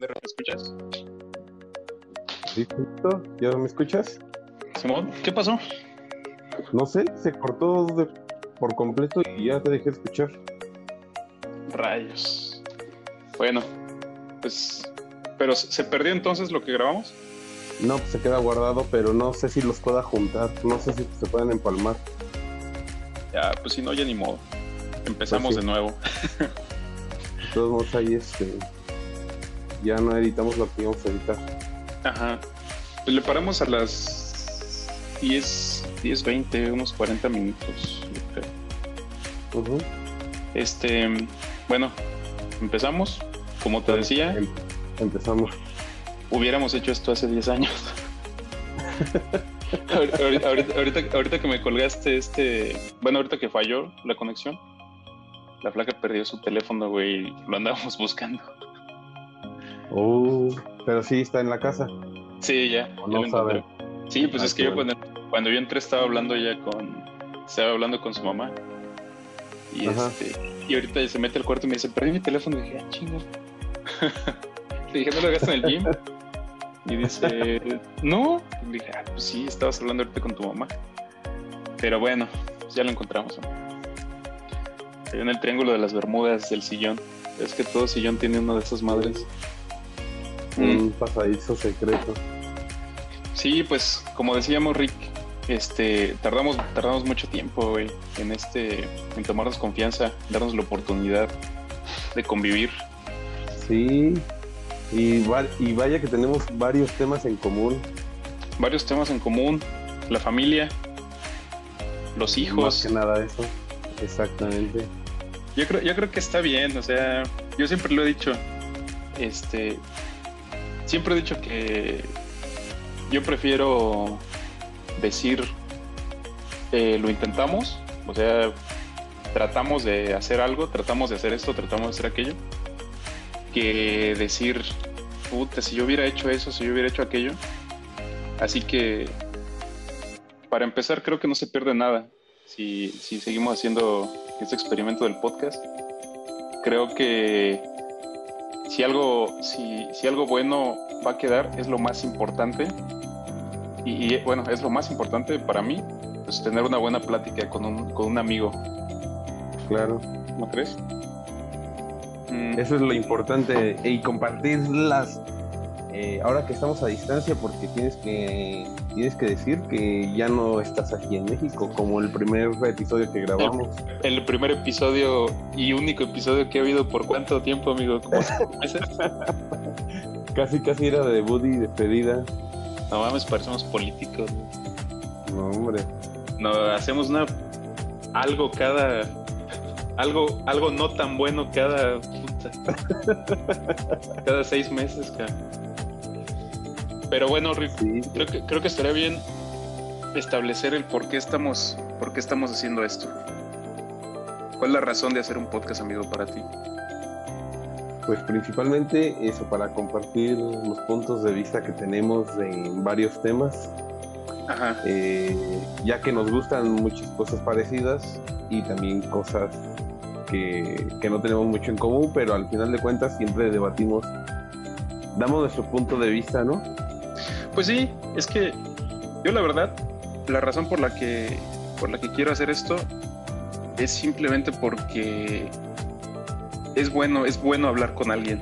¿Me escuchas? ¿Listo? ¿Ya me escuchas? Simón, ¿qué pasó? No sé, se cortó de- por completo y ya te dejé escuchar. Rayos. Bueno, pues. Pero se se perdió entonces lo que grabamos. No, pues se queda guardado, pero no sé si los pueda juntar. No sé si se pueden empalmar. Ya, pues si no, ya ni modo. Empezamos Pues sí. de nuevo. De todos modos, ahí este. Ya no editamos lo que íbamos a editar. Ajá. Pues le paramos a las 10, 10, 20, unos 40 minutos. yo creo. Ujú. Este, bueno, empezamos. Como te decía, Em- Empezamos. hubiéramos hecho esto hace 10 años. Ahor- ahorita, ahorita, ahorita, ahorita que me colgaste este, bueno, ahorita que falló la conexión, la flaca perdió su teléfono, güey, lo andábamos buscando. Oh, pero sí está en la casa. Sí, ya, O no lo encontré. Sí, pues Ah, es que yo bueno. cuando, cuando yo entré estaba hablando ya con, estaba hablando con su mamá. Y Ajá. este, y ahorita se mete al cuarto y me dice, perdí mi teléfono. Y dije, ah, chingo. Le dije, ¿no lo gastas en el gym? Y dice, no. Y dije, ah, pues sí, estabas hablando ahorita con tu mamá. Pero bueno, pues ya lo encontramos. ¿no? En el triángulo de las Bermudas del sillón. Es que todo sillón tiene una de esas madres. Un pasadizo secreto. Sí, pues como decíamos Rick, este tardamos tardamos mucho tiempo güey, en este en tomarnos confianza, darnos la oportunidad de convivir. Sí. Y, va- y vaya que tenemos varios temas en común. Varios temas en común, la familia, los Más hijos. que nada eso. Exactamente. Yo creo yo creo que está bien, o sea, yo siempre lo he dicho. Este siempre he dicho que yo prefiero decir eh, lo intentamos, o sea, tratamos de hacer algo, tratamos de hacer esto, tratamos de hacer aquello, que decir, puta, si yo hubiera hecho eso, si yo hubiera hecho aquello. Así que, para empezar, creo que no se pierde nada si, si seguimos haciendo este experimento del podcast. Creo que si algo, si, si algo bueno va a quedar, es lo más importante. Y, y, bueno, es lo más importante para mí, pues tener una buena plática con un, con un amigo, Claro. ¿no crees? Mm, Eso es lo importante. Y compartir las. Eh, ahora que estamos a distancia, porque tienes que tienes que decir que ya no estás aquí en México, como el primer episodio que grabamos. el primer episodio y único episodio que ha habido por cuánto tiempo, amigo, como meses. Casi, casi era de debut y despedida. No mames, parecemos políticos. No, hombre. No, hacemos una algo cada algo algo no tan bueno cada puta, cada seis meses, cara. Pero bueno, Rick, Sí. creo que creo que estaría bien establecer el por qué estamos por qué estamos haciendo esto. ¿Cuál es la razón de hacer un podcast, amigo, para ti? Pues principalmente eso, para compartir los puntos de vista que tenemos en varios temas, Ajá. eh, ya que nos gustan muchas cosas parecidas y también cosas que, que no tenemos mucho en común, pero al final de cuentas siempre debatimos, damos nuestro punto de vista, ¿no? Pues sí, es que yo la verdad, la razón por la que por la que quiero hacer esto es simplemente porque es bueno, es bueno hablar con alguien.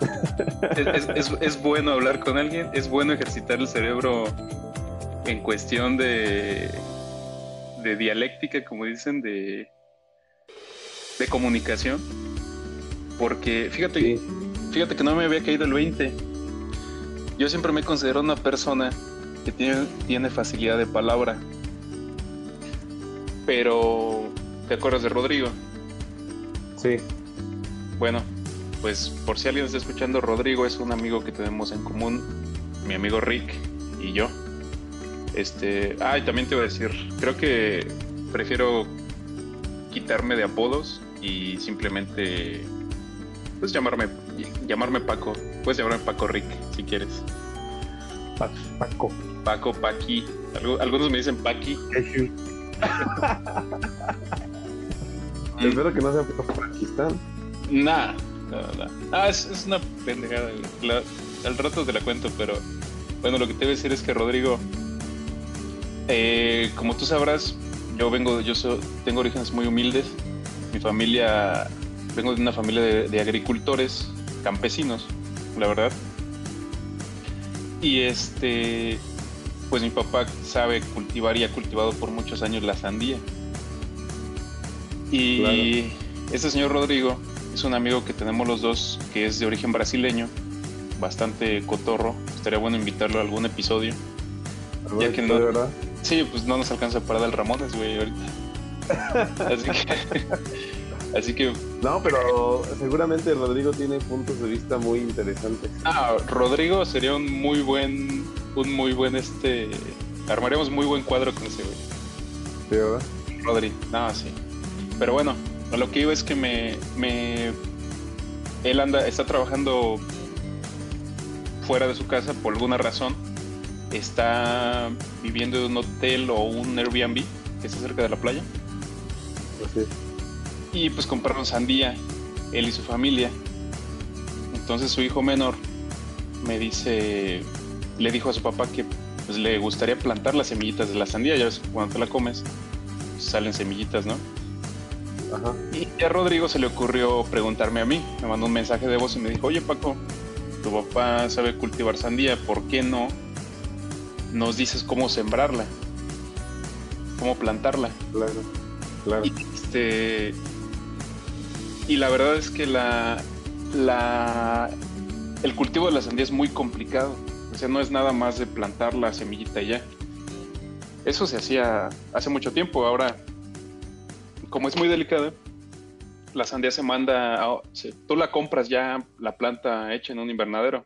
es, es- es- es bueno hablar con alguien, es bueno ejercitar el cerebro en cuestión de, de dialéctica, como dicen, de, de comunicación. Porque fíjate, Sí. Fíjate que no me había caído el 20. Yo siempre me considero una persona que tiene, tiene facilidad de palabra. Pero, ¿te acuerdas de Rodrigo? Sí, Bueno, pues por si alguien está escuchando, Rodrigo es un amigo que tenemos en común, mi amigo Rick y yo. Este, ah, y también te iba a decir, creo que prefiero quitarme de apodos y simplemente pues llamarme llamarme Paco. Puedes llamarme Paco Rick si quieres. Pa- Paco. Paco, Paqui. Algu- algunos me dicen Paqui. Espero que no sea Pakistán. Nah, Ah, es, una pendejada. al rato te la cuento, pero bueno, lo que te voy a decir es que Rodrigo, eh, como tú sabrás, yo vengo, yo tengo orígenes muy humildes. Mi familia, vengo de una familia de, agricultores, campesinos, la verdad. Y este, pues mi papá sabe cultivar y ha cultivado por muchos años la sandía. Y este señor Rodrigo es un amigo que tenemos los dos que es de origen brasileño, bastante cotorro. Estaría bueno invitarlo a algún episodio. ya que no, verdad? Sí, pues no nos alcanza para dar Ramones, güey, ahorita. así que. Así que. No, pero seguramente Rodrigo tiene puntos de vista muy interesantes. Ah, Rodrigo sería un muy buen. Un muy buen este. Armaríamos muy buen cuadro con ese, güey. Sí, ¿verdad? Rodri, no, sí. Pero bueno, lo que digo es que me, me. Él anda, está trabajando fuera de su casa por alguna razón está viviendo en un hotel o un Airbnb que está cerca de la playa. Y pues compraron sandía, él y su familia. Entonces su hijo menor me dice, le dijo a su papá que pues, le gustaría plantar las semillitas de la sandía, ya ves, cuando te la comes, salen semillitas, ¿no? Y a Rodrigo se le ocurrió preguntarme a mí, me mandó un mensaje de voz y me dijo, oye Paco, tu papá sabe cultivar sandía, ¿por qué no nos dices cómo sembrarla, cómo plantarla. Claro, claro. Y, este, y la verdad es que la, el cultivo de la sandía es muy complicado. O sea, no es nada más de plantar la semillita ya. Eso se hacía hace mucho tiempo. Ahora, como es muy delicada, la sandía se manda, a, tú la compras ya la planta hecha en un invernadero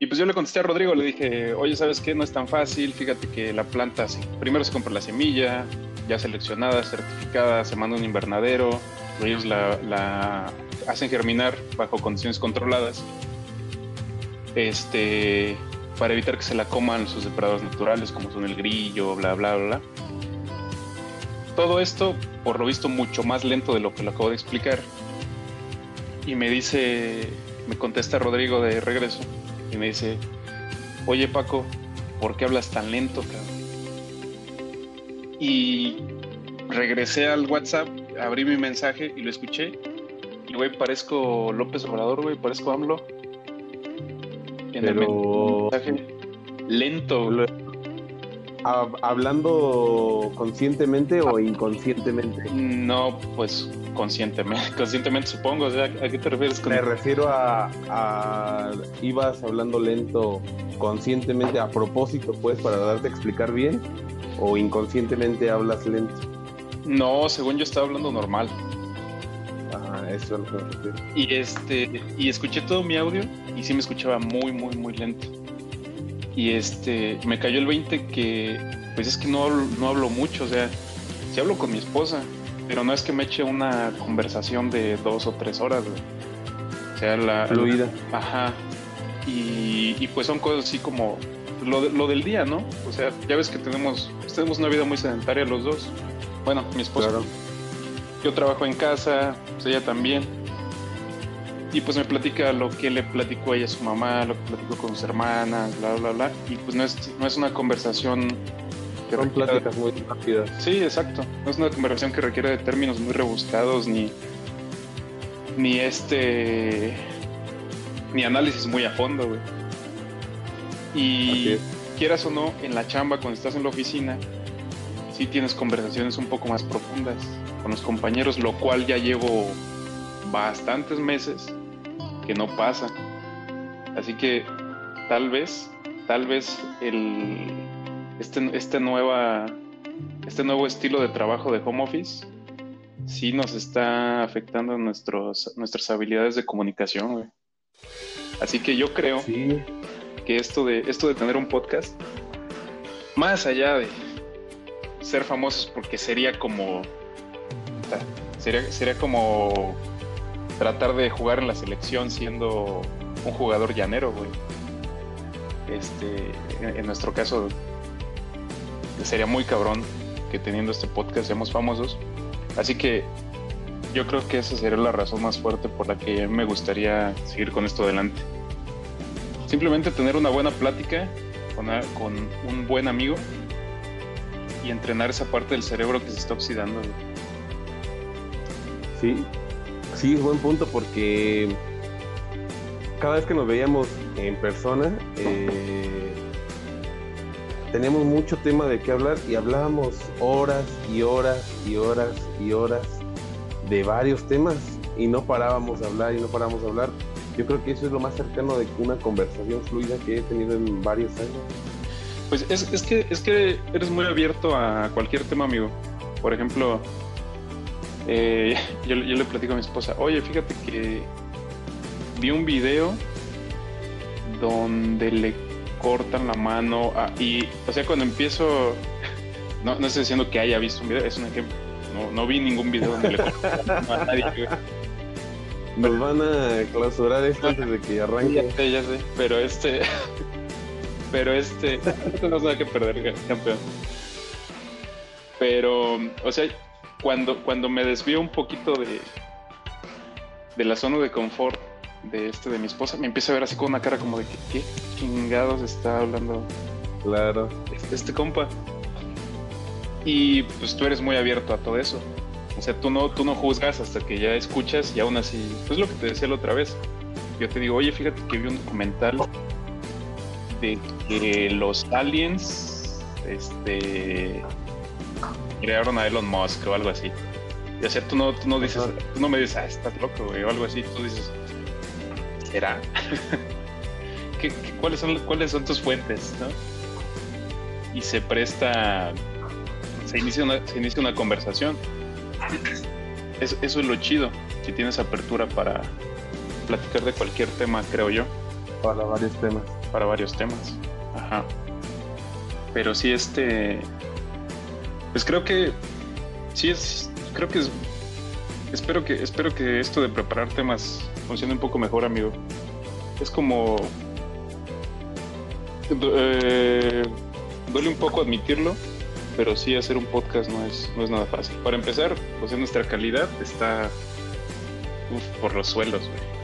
y pues yo le contesté a Rodrigo, le dije, oye, ¿sabes qué? No es tan fácil, fíjate que la planta, primero se compra la semilla, ya seleccionada, certificada, se manda a un invernadero, ellos la, hacen germinar bajo condiciones controladas, este, para evitar que se la coman sus depredadores naturales, como son el grillo, bla, bla, bla. Todo esto, por lo visto, mucho más lento de lo que lo acabo de explicar. Y me dice, me contesta Rodrigo de regreso, y me dice, oye Paco, ¿por qué hablas tan lento, cabrón? Y regresé al WhatsApp, abrí mi mensaje y lo escuché. Y, güey, parezco López Obrador, güey, parezco AMLO. En Pero... el mensaje. Lento. ¿Hablando conscientemente o inconscientemente? No, pues conscientemente, conscientemente supongo. O sea, ¿a qué te refieres? Con... Me refiero a, a, ibas hablando lento conscientemente a propósito, pues, para darte a explicar bien, o inconscientemente hablas lento. No, según yo estaba hablando normal. Ah, eso es lo que me Y este, y escuché todo mi audio y sí me escuchaba muy, muy, muy lento y este me cayó el 20 que pues es que no, no hablo mucho, o sea, sí hablo con mi esposa, pero no es que me eche una conversación de dos o tres horas, O sea, la... Fluida. ajá. Y, pues son cosas así como lo, lo, del día, ¿no? O sea, ya ves que tenemos, tenemos una vida muy sedentaria los dos. Bueno, mi esposa. Yo trabajo en casa, pues ella también y pues me platica lo que le platicó ella a su mamá, lo que platicó con sus hermanas, bla, bla, bla. Y pues no es, no es una conversación que Son pláticas muy rápidas. Sí, exacto. No es una conversación que requiere de términos muy rebuscados ni, ni este ni análisis muy a fondo, güey. Y quieras o no, en la chamba, cuando estás en la oficina, sí tienes conversaciones un poco más profundas con los compañeros, lo cual ya llevo bastantes meses que no pasa. Así que tal vez, tal vez el, este, este, nueva, este nuevo estilo de trabajo de home office sí nos está afectando nuestros, nuestras habilidades de comunicación. Así que yo creo que esto de, esto de tener un podcast, más allá de ser famosos, porque sería como, sería, sería como tratar de jugar en la selección siendo un jugador llanero, güey. Este, en, nuestro caso, sería muy cabrón que teniendo este podcast seamos famosos. Así que yo creo que esa sería la razón más fuerte por la que me gustaría seguir con esto adelante. Simplemente tener una buena plática con, con un buen amigo y entrenar esa parte del cerebro que se está oxidando. Sí, sí, es buen punto porque cada vez que nos veíamos en persona, eh, teníamos mucho tema de qué hablar y hablábamos horas y horas y horas y horas de varios temas y no parábamos de hablar y no parábamos de hablar. Yo creo que eso es lo más cercano de una conversación fluida que he tenido en varios años. Pues es, es, que, es que eres muy abierto a cualquier tema, amigo. Por ejemplo, eh, yo, yo, le platico a mi esposa, oye, fíjate que vi un video donde le cortan la mano y, o sea, cuando empiezo, no, no estoy diciendo que haya visto un video, es un ejemplo. No, no vi ningún video donde le cortan a nadie. Nos van a clausurar esto antes de que arranque. Ya sé, ya sé, pero este... Pero este, no tenemos nada que perder, campeón. Pero, o sea, cuando, cuando me desvío un poquito de, de la zona de confort de este de mi esposa, me empieza a ver así con una cara como de que, ¿qué chingados está hablando? Claro. Este, este compa. Y pues tú eres muy abierto a todo eso. O sea, tú no, tú no juzgas hasta que ya escuchas y aún así, pues lo que te decía la otra vez. Yo te digo, oye, fíjate que vi un documental de que los aliens este, crearon a Elon Musk o algo así. Y o sea, tú no, tú no dices, tú no me dices, ah, estás loco, güey, o algo así. Tú dices, ¿será? ¿Qué, cuáles, son, ¿Cuáles son tus fuentes? ¿no? Y se presta, se inicia una, se inicia una conversación. Eso, eso es lo chido, que tienes apertura para platicar de cualquier tema, creo yo. Para varios temas para varios temas. Ajá. Pero sí, este. Pues creo que. Sí es. Creo que es. Espero que, espero que esto de preparar temas funcione un poco mejor, amigo. Es como. Eh, duele un poco admitirlo, pero sí hacer un podcast no es, no es nada fácil. Para empezar, pues nuestra calidad está por los suelos, güey.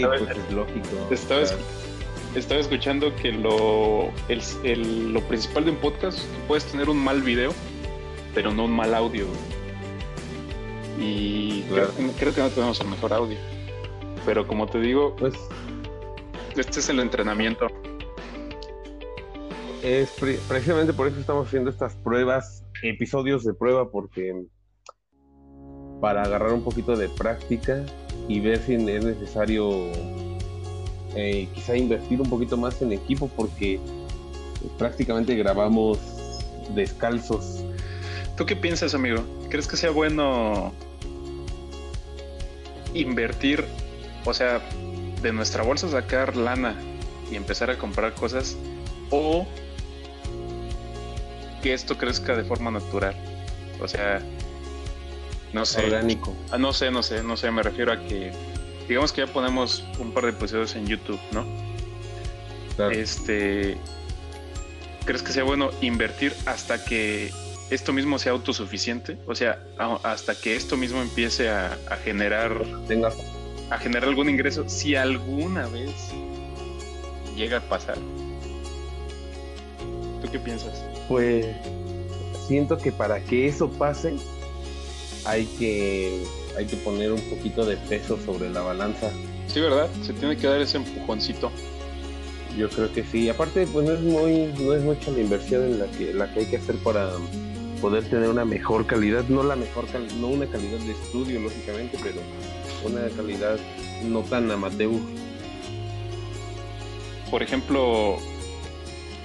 Sí, pues es lógico. Estaba, estaba escuchando que lo, el, lo principal de un podcast es que puedes tener un mal video, pero no un mal audio. Y creo, que no tenemos el mejor audio. Pero como te digo, pues este es el entrenamiento. Es precisamente por eso estamos haciendo estas pruebas, episodios de prueba, porque para agarrar un poquito de práctica y ver si es necesario eh, quizá invertir un poquito más en equipo porque prácticamente grabamos descalzos. ¿Tú qué piensas, amigo? ¿Crees que sea bueno invertir, o sea, de nuestra bolsa sacar lana y empezar a comprar cosas o que esto crezca de forma natural? O sea, no sé. Orgánico. Ah, no sé, no sé, no sé, me refiero a que digamos que ya ponemos un par de episodios en YouTube, ¿no? Este, ¿crees que sea bueno invertir hasta que esto mismo sea autosuficiente? O sea, hasta que esto mismo empiece a, generar, Tenga. a generar algún ingreso, si alguna vez llega a pasar. ¿Tú qué piensas? Pues siento que para que eso pase hay que hay que poner un poquito de peso sobre la balanza. Sí, ¿verdad? Se tiene que dar ese empujoncito. Yo creo que sí. Aparte, pues no es muy, no es mucha la inversión en la que, la que hay que hacer para poder tener una mejor calidad, no la mejor no una calidad de estudio, lógicamente, pero una calidad no tan amateur. Por ejemplo,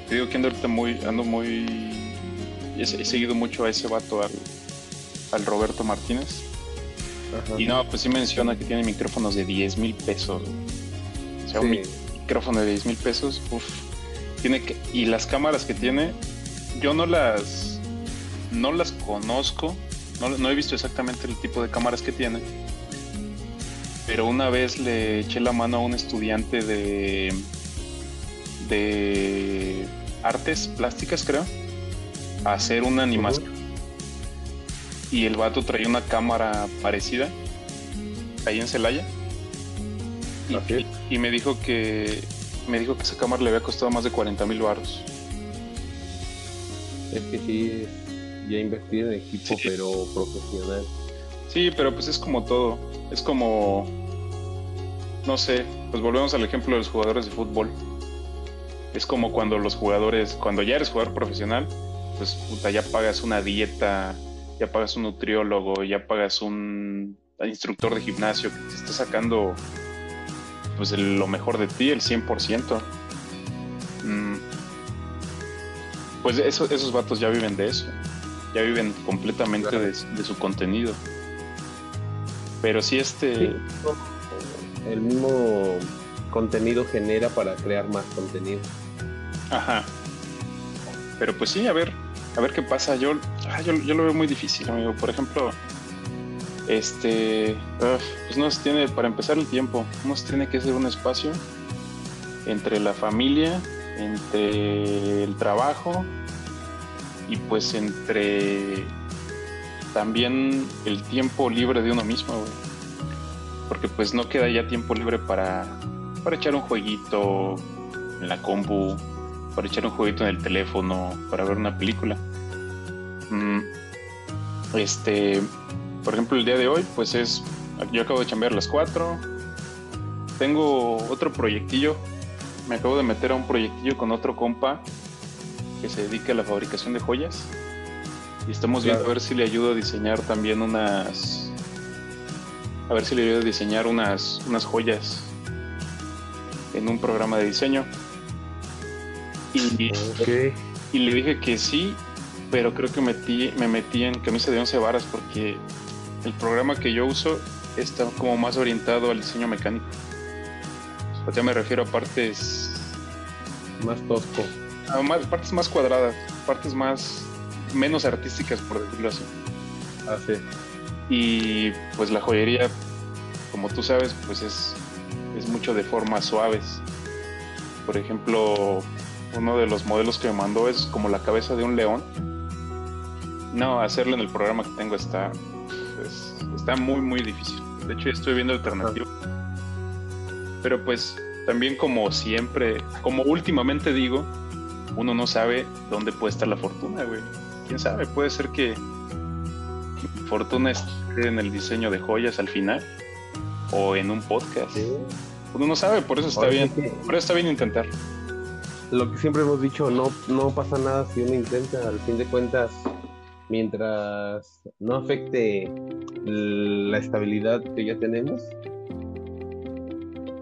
te digo que ando ahorita muy, ando muy, he, seguido mucho a ese vato, al, al Roberto Martínez y no, pues sí menciona que tiene micrófonos de 10 mil pesos. O sea, un micrófono de 10 mil pesos, uff. Tiene que, y las cámaras que tiene, yo no las, no las conozco, no, he visto exactamente el tipo de cámaras que tiene. Pero una vez le eché la mano a un estudiante de, de artes plásticas, creo, a hacer una animación y el vato traía una cámara parecida ahí en Celaya. Y, y, me dijo que me dijo que esa cámara le había costado más de 40 mil baros. Es que sí, ya invertir en equipo, pero profesional. Sí, pero pues es como todo. Es como, no sé, pues volvemos al ejemplo de los jugadores de fútbol. Es como cuando los jugadores, cuando ya eres jugador profesional, pues puta, ya pagas una dieta, ya pagas un nutriólogo, ya pagas un instructor de gimnasio que te está sacando pues lo mejor de ti, el 100%. Mm. Pues eso, esos vatos ya viven de eso, ya viven completamente de, su contenido. Pero si este... El mismo contenido genera para crear más contenido. Ajá. Pero pues sí, a ver, a ver qué pasa. Yo, ah, yo, yo, lo veo muy difícil, amigo. Por ejemplo, este, pues no se tiene, para empezar el tiempo, no se tiene que hacer un espacio entre la familia, entre el trabajo y pues entre también el tiempo libre de uno mismo, Porque pues no queda ya tiempo libre para, para echar un jueguito en la compu, para echar un jueguito en el teléfono, para ver una película. Mm, este, por ejemplo, el día de hoy, pues es, yo acabo de chambear las 4, tengo otro proyectillo, me acabo de meter a un proyectillo con otro compa que se dedica a la fabricación de joyas y estamos viendo a ver si le ayudo a diseñar también unas, a ver si le ayudo a diseñar unas, unas joyas en un programa de diseño. Y, y le dije que sí, pero creo que metí, me metí en camisa de 11 varas porque el programa que yo uso está como más orientado al diseño mecánico. O sea, me refiero a partes... Más tosco. A más, partes más cuadradas, partes más... menos artísticas, por decirlo así. Así. Y pues la joyería, como tú sabes, pues es, es mucho de formas suaves. Por ejemplo, uno de los modelos que me mandó es como la cabeza de un león. No, hacerlo en el programa que tengo está está muy, muy difícil. De hecho, ya estoy viendo alternativas. Pero pues también como siempre, como últimamente digo, uno no sabe dónde puede estar la fortuna, güey. ¿Quién sabe? Puede ser que fortuna esté en el diseño de joyas al final o en un podcast. Uno no sabe, por eso está bien. Por eso está bien intentar. Lo que siempre hemos dicho, no, no pasa nada si uno intenta, al fin de cuentas, mientras no afecte la estabilidad que ya tenemos,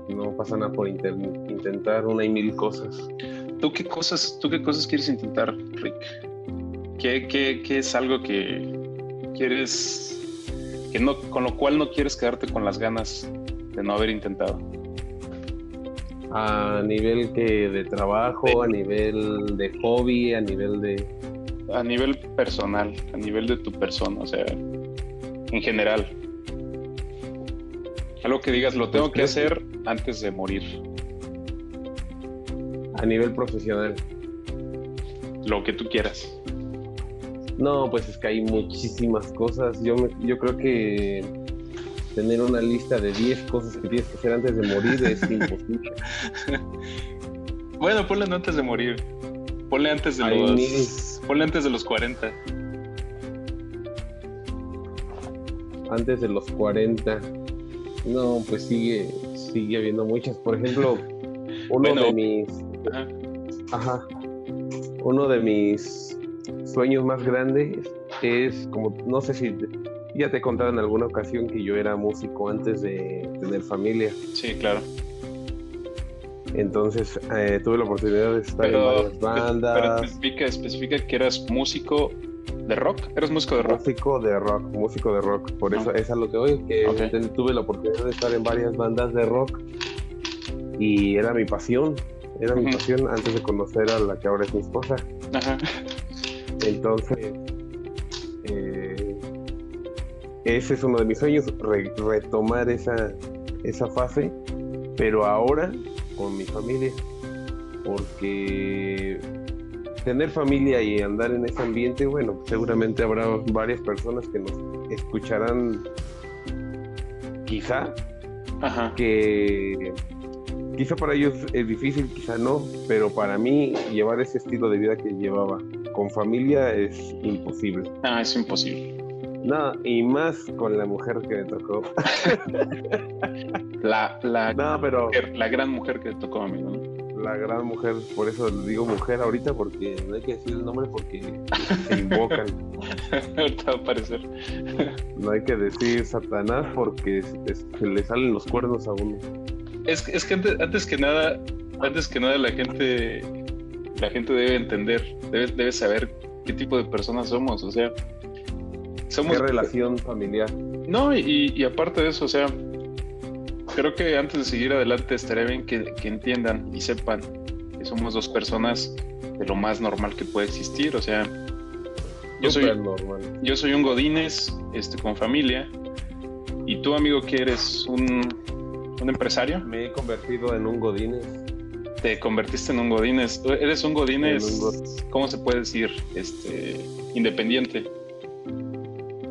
no pasa nada por intentar una y mil cosas. ¿Tú qué cosas, tú qué cosas quieres intentar, Rick? ¿Qué, qué, es algo que quieres, que no, con lo cual no quieres quedarte con las ganas de no haber intentado? A nivel que de trabajo, a nivel de hobby, a nivel de a nivel personal, a nivel de tu persona, o sea, en general. Algo que digas, lo tengo que hacer antes de morir. A nivel profesional. Lo que tú quieras. No, pues es que hay muchísimas cosas. Yo, yo creo que tener una lista de 10 cosas que tienes que hacer antes de morir es imposible. bueno, ponle antes de morir. Ponle antes de los... Ponle antes de los 40. Antes de los 40. No, pues sigue, sigue habiendo muchas. Por ejemplo, uno de mis. Ajá. Uno de mis sueños más grandes es como, no sé si ya te he contado en alguna ocasión que yo era músico antes de tener familia. Sí, claro. Entonces eh, tuve la oportunidad de estar en varias bandas. Pero especifica, especifica que eras músico de rock. ¿Eras músico de rock? Músico de rock, músico de rock. Por eso ah. es a lo que voy, que tuve la oportunidad de estar en varias bandas de rock y era mi pasión. Era mi pasión antes de conocer a la que ahora es mi esposa. Ajá. Entonces, ese es uno de mis sueños, retomar esa, esa fase, pero ahora con mi familia, porque tener familia y andar en ese ambiente, bueno, seguramente habrá varias personas que nos escucharán quizá Ajá. que quizá para ellos es difícil, quizá no, pero para mí llevar ese estilo de vida que llevaba con familia es imposible. Ah, es imposible. No, y más con la mujer que me tocó. La, la, No, pero mujer- la gran mujer que tocó a mí, ¿no? la gran mujer, por eso le digo mujer ahorita, porque no hay que decir el nombre porque se invocan. Ahorita va a aparecer. No hay que decir Satanás porque se, se le salen los cuernos a uno. Es, que- es que antes, antes que nada, antes que nada la gente, la gente debe entender, debe, debe saber qué tipo de personas somos, o sea, somos ¿Qué relación familiar? No, y, y aparte de eso, o sea, creo que antes de seguir adelante estaría bien que, que entiendan y sepan que somos dos personas de lo más normal que puede existir, o sea, yo soy, normal. yo soy un godines este, con familia y tú, amigo, que eres un, un empresario, Me he convertido en un godines. te convertiste en un godines, eres un godines, En un ¿cómo se puede decir? Este, independiente.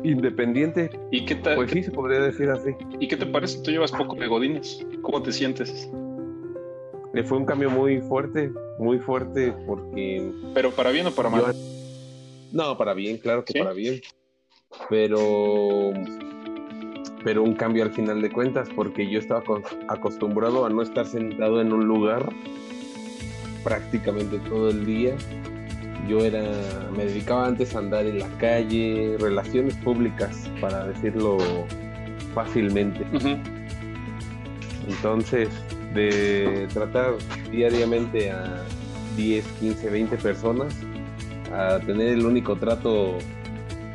Independiente, ¿Y qué, tal, pues sí se podría decir así. ¿Y qué te parece? Tú llevas poco de godines, ¿cómo te sientes? Eh, Fue un cambio muy fuerte, muy fuerte porque Pero para bien o para mal. Yo- No, para bien, claro que ¿Sí? para bien. Pero pero un cambio al final de cuentas porque yo estaba acos- acostumbrado a no estar sentado en un lugar prácticamente todo el día. Yo era me dedicaba antes a andar en la calle, relaciones públicas para decirlo fácilmente. Entonces, de tratar diariamente a 10, 15, 20 personas, a tener el único trato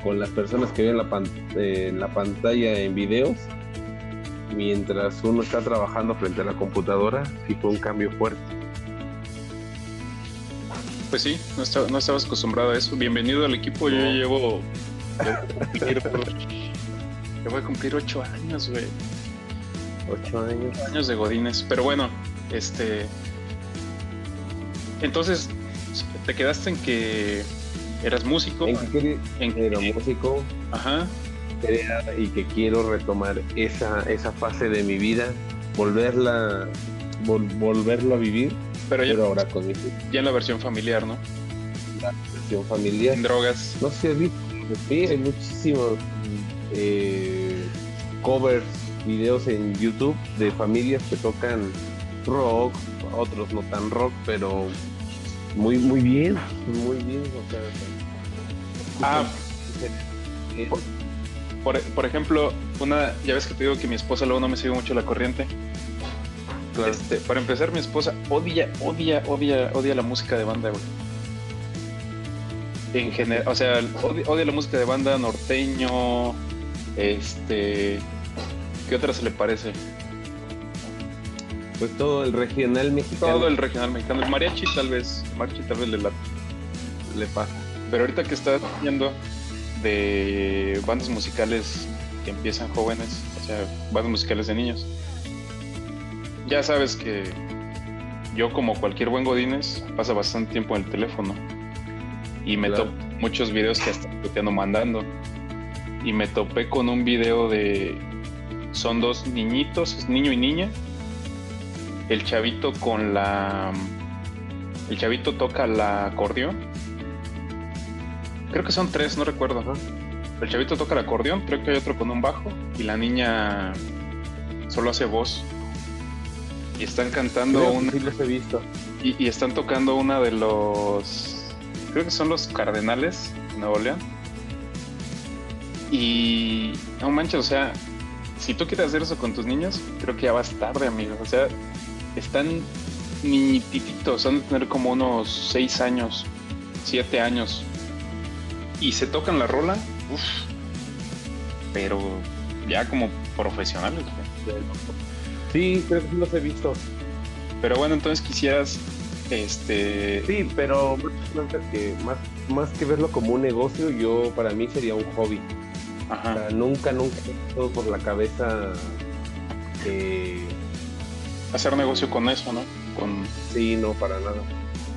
con las personas que ven la, pan- eh, en la pantalla en videos, mientras uno está trabajando frente a la computadora, sí fue un cambio fuerte. Pues sí, no, estaba- no estabas acostumbrado a eso. Bienvenido al equipo. Yo No. llevo. voy a cumplir, ocho años, güey. Ocho años. Años de Godines. Pero bueno, este. Entonces, te quedaste en que eras músico. En que quería- en que- era músico Ajá. quería- y que quiero retomar esa, esa fase de mi vida, volverla, vol- volverlo a vivir, Pero ya, pero ahora con ya en la versión familiar, ¿no? versión familiar. Sin drogas. No sé sí, hay muchísimos eh, covers, videos en YouTube de familias que tocan rock, otros no tan rock, pero muy muy bien, muy bien. O sea, Ah. eh, Por, por ejemplo, una. Ya ves que te digo que mi esposa luego no me sigue mucho la corriente. Claro. Este, para empezar, mi esposa odia, odia, odia, odia la música de banda, güey. En general, o sea, odia, odia la música de banda norteño, este, ¿qué otra se le parece? Pues todo el regional mexicano Todo el regional mexicano, el mariachi tal vez, el mariachi tal vez le late. le pasa. Pero ahorita que está viendo de bandas musicales que empiezan jóvenes, o sea, bandas musicales de niños, ya sabes que yo como cualquier buen godines pasa bastante tiempo en el teléfono y me Claro. topo muchos videos que hasta te ando mandando y me topé con un video de son dos niñitos, es niño y niña. El chavito con la el chavito toca la acordeón. Creo que son tres, no recuerdo. El chavito toca el acordeón, creo que hay otro con un bajo y la niña solo hace voz. Y están cantando Creo que un sí los he visto. y, y están tocando una de los. Creo que son los Cardenales de Nuevo León. Y. No manches, o sea, si tú quieres hacer eso con tus niños, creo que ya vas tarde, amigo. O sea, están niñititos, han de tener como unos 6 años, 7 años. Y se tocan la rola, uff. Pero ya como profesionales. Sí, creo que sí los he visto. Pero bueno, entonces quisieras. Este. Sí, pero más que, más, más que verlo como un negocio, yo para mí sería un hobby. O Ajá. sea, nunca, nunca pasado por la cabeza que hacer negocio con eso, ¿no? Con sí, no, para nada.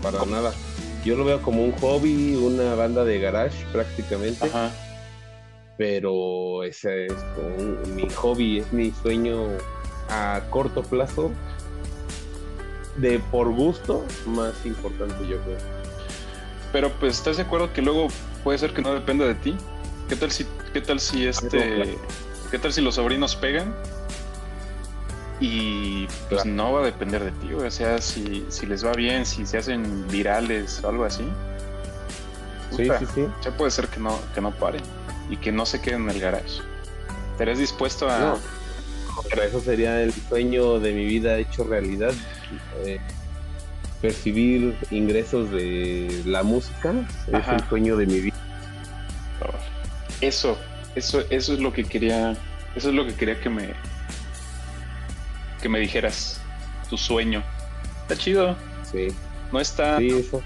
Para nada. yo lo veo como un hobby, una banda de garage prácticamente. Ajá. Pero ese es como mi hobby, es mi sueño a corto plazo de por gusto más importante yo creo. Pero pues estás de acuerdo que luego puede ser que no dependa de ti. ¿Qué tal si qué tal si este qué tal si los sobrinos pegan? Y pues no va a depender de ti, o sea, si, si les va bien, si se hacen virales o algo así. sí, sí, sí. Ya puede ser que no, que no pare y que no se queden en el garage. ¿Estarías dispuesto a, no eso sería el sueño de mi vida hecho realidad. Eh, percibir ingresos de la música es el sueño de mi vida. Eso, eso, eso es lo que quería, eso es lo que quería que me, que me dijeras. Tu sueño. Está chido. Sí. No está. Sí, eso.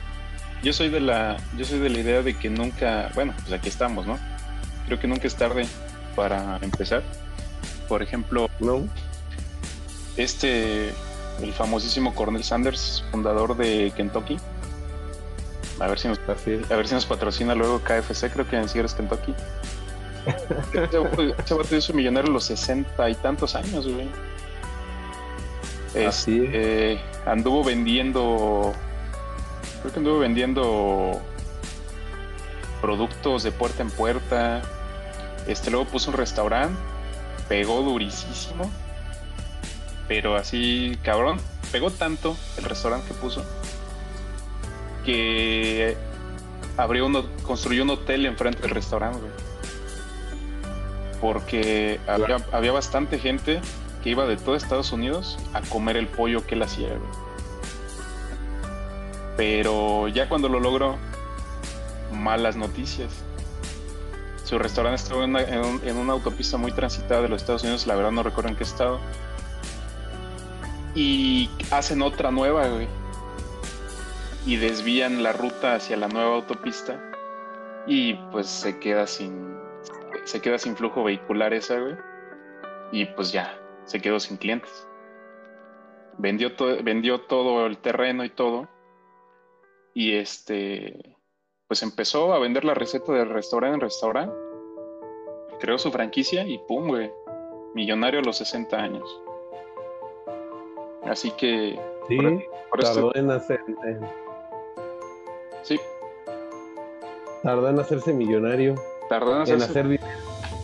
Yo soy de la, yo soy de la idea de que nunca, bueno, pues aquí estamos, ¿no? Creo que nunca es tarde para empezar por ejemplo, no. este, el famosísimo Cornel Sanders, fundador de Kentucky. A ver si nos, a ver si nos patrocina luego KFC, creo que en sí eres Kentucky. ese vato hizo millonario a los sesenta y tantos años, güey. Así este, anduvo vendiendo, creo que anduvo vendiendo productos de puerta en puerta. Este luego puso un restaurante pegó durísimo. Pero así, cabrón, pegó tanto el restaurante que puso que abrió uno, construyó un hotel enfrente del restaurante, Porque había, había, bastante gente que iba de todo Estados Unidos a comer el pollo que él hacía, Pero ya cuando lo logró, malas noticias su restaurante estaba en una, autopista muy transitada de los Estados Unidos, la verdad no recuerdo en qué estado. Y hacen otra nueva, güey. Y desvían la ruta hacia la nueva autopista. Y pues se queda sin. Se queda sin flujo vehicular esa, güey. Y pues ya, se quedó sin clientes. Vendió, vendió todo el terreno y todo. Y este pues empezó a vender la receta de restaurante en restaurante. Creó su franquicia y pum, güey. Millonario a los 60 años. Así que. Sí, tardó en hacer. Sí. Tardó en hacerse millonario. Tardó en hacerse.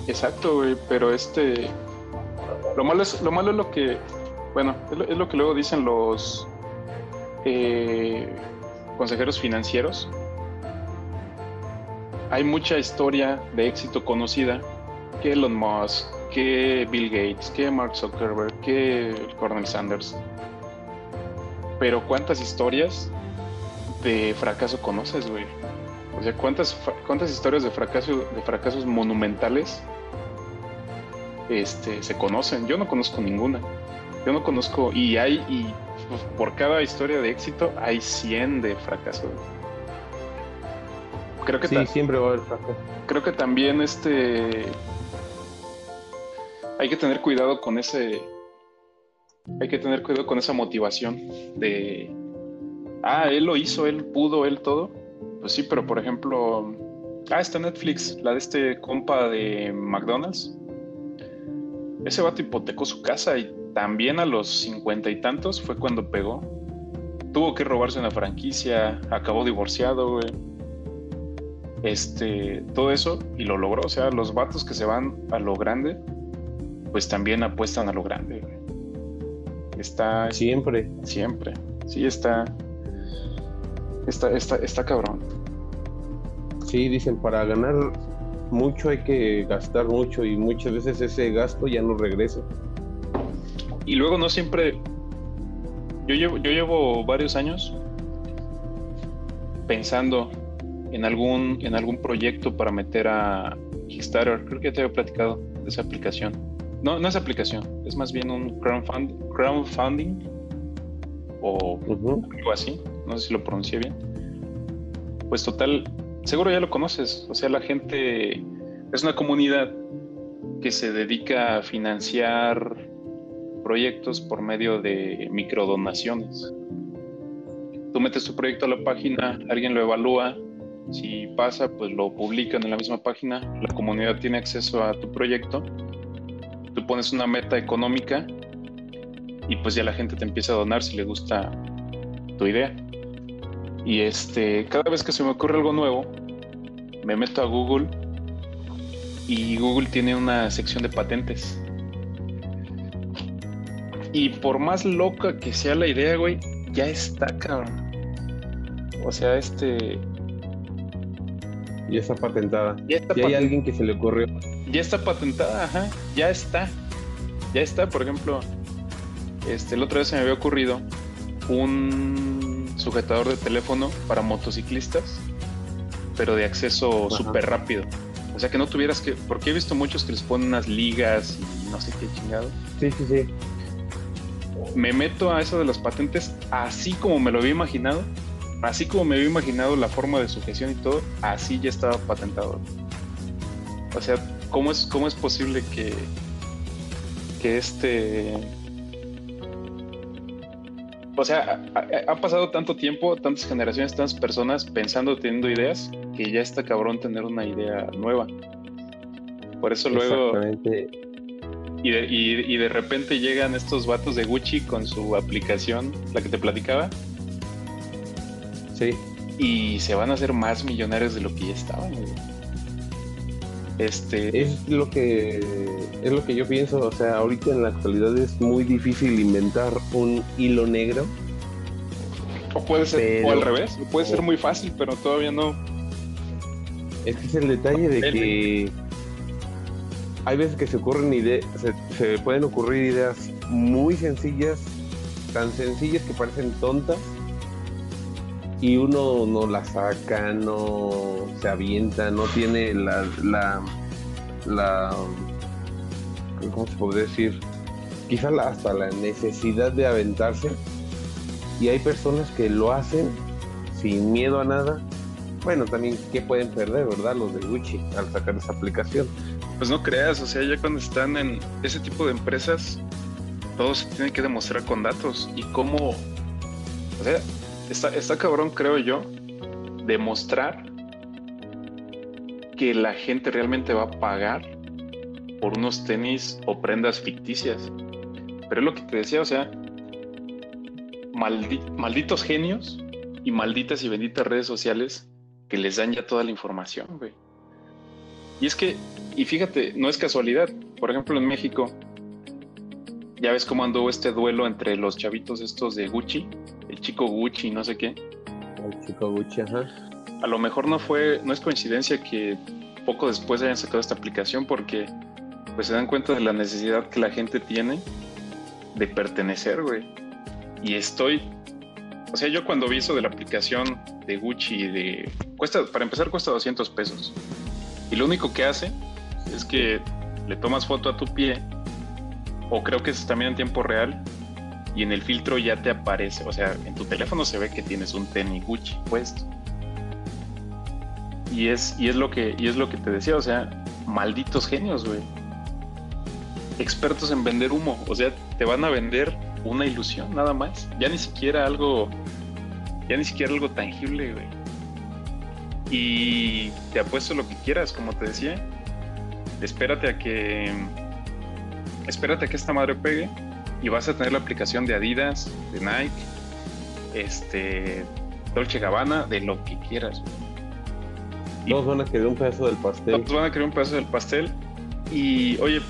Exacto, güey. Pero este. Lo malo es lo, malo es lo que. Bueno, es lo, que luego dicen los. Eh, consejeros financieros hay mucha historia de éxito conocida que Elon Musk, que Bill Gates, que Mark Zuckerberg, que Cornel Sanders. Pero ¿cuántas historias de fracaso conoces, güey? O sea, ¿cuántas, cuántas historias de fracaso, de fracasos monumentales este, se conocen? Yo no conozco ninguna. Yo no conozco, y hay, y por cada historia de éxito hay 100 de fracaso. Creo que sí, siempre va a haber Creo que también este hay que tener cuidado con ese hay que tener cuidado con esa motivación de ah, él lo hizo, él pudo, él todo. Pues sí, pero por ejemplo, ah, está Netflix, la de este compa de McDonald's. Ese vato hipotecó su casa y también a los cincuenta y tantos fue cuando pegó. Tuvo que robarse una franquicia, acabó divorciado, güey este, todo eso y lo logró. O sea, los vatos que se van a lo grande, pues también apuestan a lo grande. Está. Siempre. Siempre. Sí, está. Está, está, está cabrón. Sí, dicen, para ganar mucho hay que gastar mucho y muchas veces ese gasto ya no regresa. Y luego no siempre. Yo llevo, yo llevo varios años pensando en algún, en algún proyecto para meter a Kickstarter. Creo que ya te había platicado de esa aplicación. No, no es aplicación, es más bien un crowdfunding o algo así. No sé si lo pronuncié bien. Pues total, seguro ya lo conoces. O sea, la gente es una comunidad que se dedica a financiar proyectos por medio de microdonaciones. tú metes tu proyecto a la página, alguien lo evalúa, si pasa, pues lo publican en la misma página, la comunidad tiene acceso a tu proyecto, tú pones una meta económica y pues ya la gente te empieza a donar si le gusta tu idea. Y este, cada vez que se me ocurre algo nuevo, me meto a Google y Google tiene una sección de patentes. Y por más loca que sea la idea, güey, ya está, cabrón. O sea, este. Ya está patentada. Ya, hay alguien que se le ocurrió. Ya está patentada, ajá. Ya está. Ya está, por ejemplo. Este, el otro día se me había ocurrido un sujetador de teléfono para motociclistas, pero de acceso súper rápido. O sea que no tuvieras que. Porque he visto muchos que les ponen unas ligas y no sé qué chingado. Sí, sí, sí me meto a eso de las patentes así como me lo había imaginado, así como me había imaginado la forma de sujeción y todo, así ya estaba patentado. O sea, ¿cómo es, cómo es posible que, que este... O sea, ha, pasado tanto tiempo, tantas generaciones, tantas personas pensando, teniendo ideas, que ya está cabrón tener una idea nueva. Por eso luego y de, y, de repente llegan estos vatos de Gucci con su aplicación, la que te platicaba. Sí. Y se van a hacer más millonarios de lo que ya estaban. Este. Es lo que es lo que yo pienso. O sea, ahorita en la actualidad es muy difícil inventar un hilo negro. O puede ser, o al revés, puede ser muy fácil, pero todavía no. Este es el detalle de que hay veces que se ocurren ideas, se, pueden ocurrir ideas muy sencillas, tan sencillas que parecen tontas, y uno no la saca, no se avienta, no tiene la, la, la ¿cómo se puede decir? Quizá hasta la necesidad de aventarse. Y hay personas que lo hacen sin miedo a nada. Bueno, también, ¿qué pueden perder, verdad? Los de Gucci al sacar esa aplicación. Pues no creas, o sea, ya cuando están en ese tipo de empresas, todo se tiene que demostrar con datos. Y cómo, o sea, está, está cabrón, creo yo, demostrar que la gente realmente va a pagar por unos tenis o prendas ficticias. Pero es lo que te decía, o sea, malditos genios y malditas y benditas redes sociales que les dan ya toda la información, güey. Y es que y fíjate, no es casualidad. Por ejemplo, en México, ya ves cómo andó este duelo entre los chavitos estos de Gucci, el chico Gucci, no sé qué. El chico Gucci, ajá. A lo mejor no fue, no es coincidencia que poco después hayan sacado esta aplicación porque pues se dan cuenta de la necesidad que la gente tiene de pertenecer, güey. Y estoy, o sea, yo cuando vi eso de la aplicación de Gucci de cuesta para empezar cuesta 200 pesos. Y lo único que hace es que le tomas foto a tu pie, o creo que es también en tiempo real, y en el filtro ya te aparece, o sea, en tu teléfono se ve que tienes un tenis Gucci puesto. Y es, y es lo que, y es lo que te decía, o sea, malditos genios, güey. Expertos en vender humo, o sea, te van a vender una ilusión nada más. Ya ni siquiera algo, ya ni siquiera algo tangible, güey. Y te apuesto lo que quieras, como te decía, espérate a que espérate a que esta madre pegue y vas a tener la aplicación de Adidas, de Nike, este Dolce Gabbana, de lo que quieras. Todos van a querer un pedazo del pastel. Todos van a querer un pedazo del pastel. Y oye,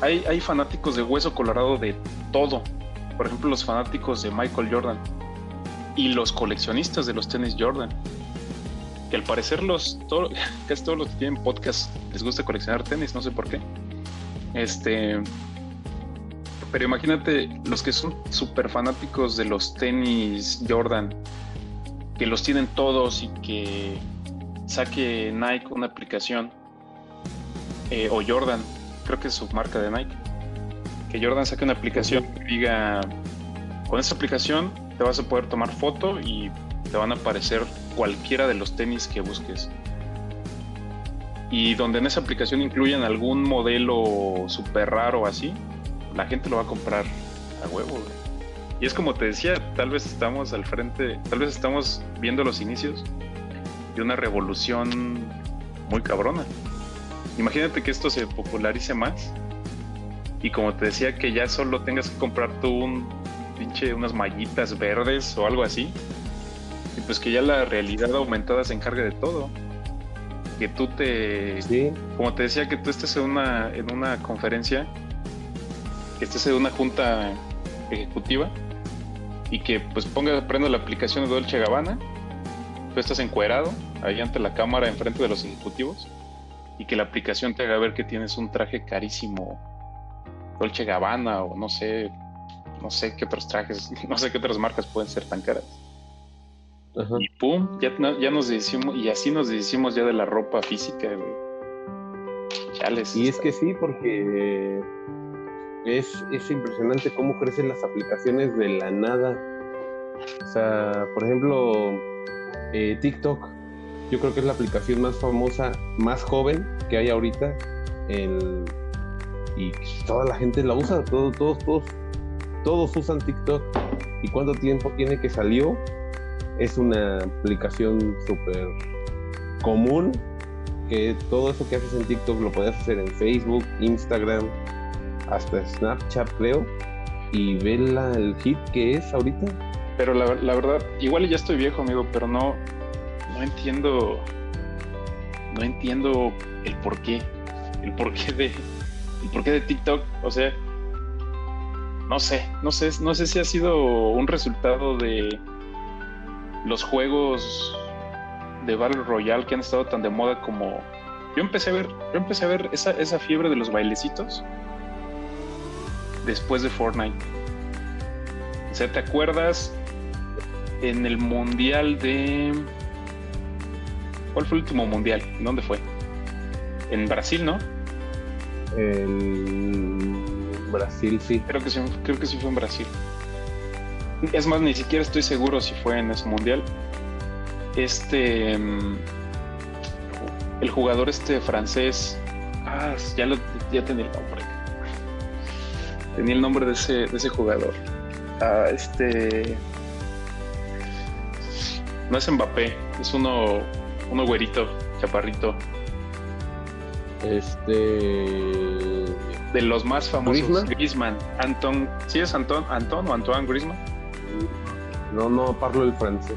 hay, hay fanáticos de hueso colorado de todo. Por ejemplo, los fanáticos de Michael Jordan y los coleccionistas de los tenis Jordan que al parecer los todo, casi todos los que tienen podcast les gusta coleccionar tenis, no sé por qué. Este, pero imagínate los que son súper fanáticos de los tenis Jordan, que los tienen todos y que saque Nike una aplicación, eh, o Jordan, creo que es su marca de Nike, que Jordan saque una aplicación que diga, con esta aplicación te vas a poder tomar foto y te van a aparecer cualquiera de los tenis que busques. Y donde en esa aplicación incluyen algún modelo súper raro así, la gente lo va a comprar a huevo. Y es como te decía, tal vez estamos al frente, tal vez estamos viendo los inicios de una revolución muy cabrona. Imagínate que esto se popularice más y como te decía que ya solo tengas que comprar tú un pinche unas mallitas verdes o algo así y pues que ya la realidad aumentada se encargue de todo que tú te como te decía que tú estés en una en una conferencia que estés en una junta ejecutiva y que pues ponga prenda la aplicación de Dolce Gabbana tú estás encuerado ahí ante la cámara enfrente de los ejecutivos y que la aplicación te haga ver que tienes un traje carísimo Dolce Gabbana o no sé, no sé qué otros trajes, no sé qué otras marcas pueden ser tan caras. Y pum, ya, ya nos decimos, y así nos decimos ya de la ropa física, güey. Chales. Y es que sí, porque es, es impresionante cómo crecen las aplicaciones de la nada. O sea, por ejemplo, eh, TikTok yo creo que es la aplicación más famosa, más joven que hay ahorita. y toda la gente la usa, todos, todos, todos, todos usan TikTok. ¿Y cuánto tiempo tiene que salió? Es una aplicación súper común, que todo eso que haces en TikTok lo puedes hacer en Facebook, Instagram, hasta Snapchat creo. Y ve el hit que es ahorita. Pero la, la verdad, igual ya estoy viejo, amigo, pero no, no entiendo. No entiendo el porqué. El porqué de. El porqué de TikTok. O sea. No sé. No sé. No sé si ha sido un resultado de los juegos de Battle Royale que han estado tan de moda como. Yo empecé a ver. Yo empecé a ver esa, esa fiebre de los bailecitos. Después de Fortnite. O sea, ¿te acuerdas? En el mundial de ¿Cuál fue el último mundial? ¿Dónde fue? En Brasil, ¿no? En Brasil, sí. Creo que sí, creo que sí fue en Brasil. Es más, ni siquiera estoy seguro si fue en ese mundial. Este. Mm, el jugador este francés. Ah, ya, lo, ya tenía el nombre. Tenía el nombre de ese, de ese jugador. Ah, este. No es Mbappé, es uno uno güerito, chaparrito. Este. De los más famosos. Griezmann. Anton. ¿Sí es Anton, Anton o Antoine Griezmann? No, no parlo el francés.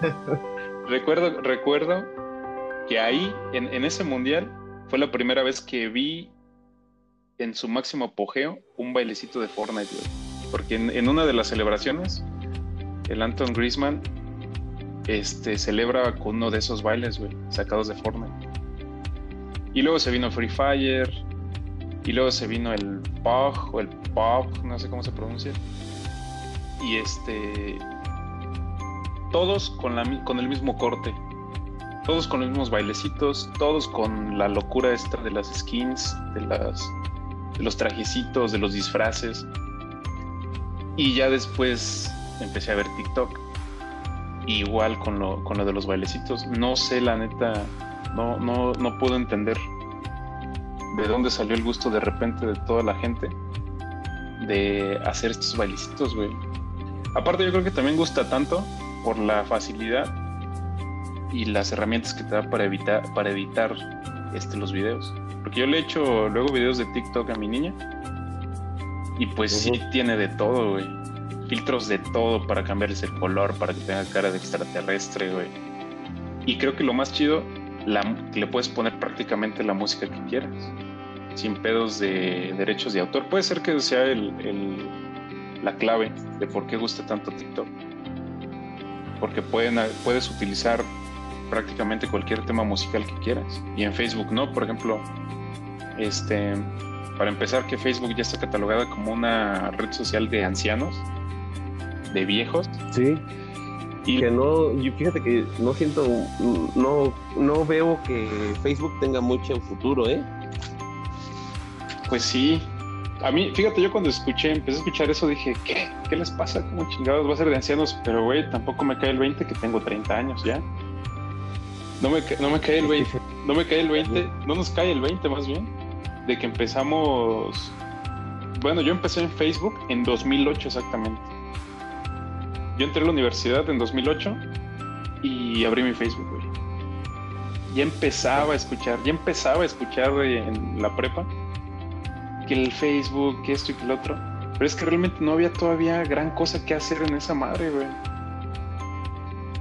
recuerdo, recuerdo que ahí, en, ese mundial, fue la primera vez que vi en su máximo apogeo un bailecito de Fortnite, Porque en, una de las celebraciones, el Anton Griezmann este, celebra con uno de esos bailes, güey, sacados de Fortnite. Y luego se vino Free Fire, y luego se vino el PUG o el PUG, no sé cómo se pronuncia. Y este. Todos con, la, con el mismo corte. Todos con los mismos bailecitos. Todos con la locura esta de las skins, de, las, de los trajecitos, de los disfraces. Y ya después empecé a ver TikTok igual con lo, con lo de los bailecitos. No sé, la neta, no, no, no puedo entender de dónde salió el gusto de repente de toda la gente de hacer estos bailecitos, güey. Aparte, yo creo que también gusta tanto por la facilidad y las herramientas que te da para evitar, para editar este, los videos. Porque yo le he hecho luego videos de TikTok a mi niña y pues sí tiene de todo, güey filtros de todo para cambiarles el color, para que tenga cara de extraterrestre, güey. Y creo que lo más chido, la, que le puedes poner prácticamente la música que quieras, sin pedos de derechos de autor. Puede ser que sea el, la clave de por qué gusta tanto TikTok. Porque pueden, puedes utilizar prácticamente cualquier tema musical que quieras. Y en Facebook no, por ejemplo, este, para empezar que Facebook ya está catalogada como una red social de ancianos de viejos. Sí. Y que no, yo fíjate que no siento, no, no veo que Facebook tenga mucho futuro, ¿eh? Pues sí. A mí, fíjate, yo cuando escuché, empecé a escuchar eso, dije, ¿qué? ¿Qué les pasa? ¿Cómo chingados va a ser de ancianos? Pero, güey, tampoco me cae el 20 que tengo 30 años ya. No me, no me cae el 20, no me cae el 20, no nos cae el 20 más bien, de que empezamos bueno, yo empecé en Facebook en 2008 exactamente. Yo entré a la universidad en 2008 y abrí mi Facebook, güey. Ya empezaba a escuchar, ya empezaba a escuchar en la prepa que el Facebook, que esto y que el otro. Pero es que realmente no había todavía gran cosa que hacer en esa madre, güey.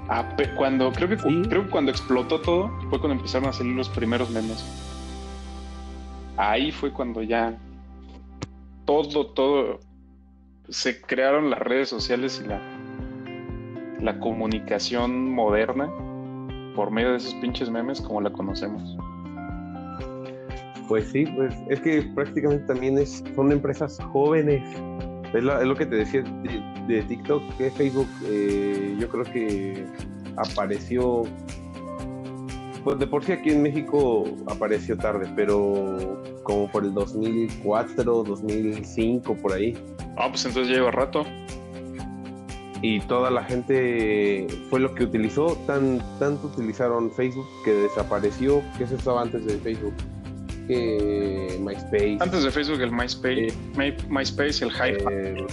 Ah, cuando, creo que, creo que cuando explotó todo fue cuando empezaron a salir los primeros memes. Ahí fue cuando ya todo, todo, se crearon las redes sociales y la, la comunicación moderna por medio de esos pinches memes como la conocemos. Pues sí, pues es que prácticamente también es, son empresas jóvenes. Es, lo que te decía de, TikTok, que Facebook, eh, yo creo que apareció, pues de por sí aquí en México apareció tarde, pero como por el 2004, 2005, por ahí. Ah, pues entonces lleva rato. Y toda la gente fue lo que utilizó, tan, tanto utilizaron Facebook que desapareció, que eso estaba antes de Facebook, que MySpace. Antes de Facebook el MySpace, eh, MySpace, el Hi-Fi. Eh,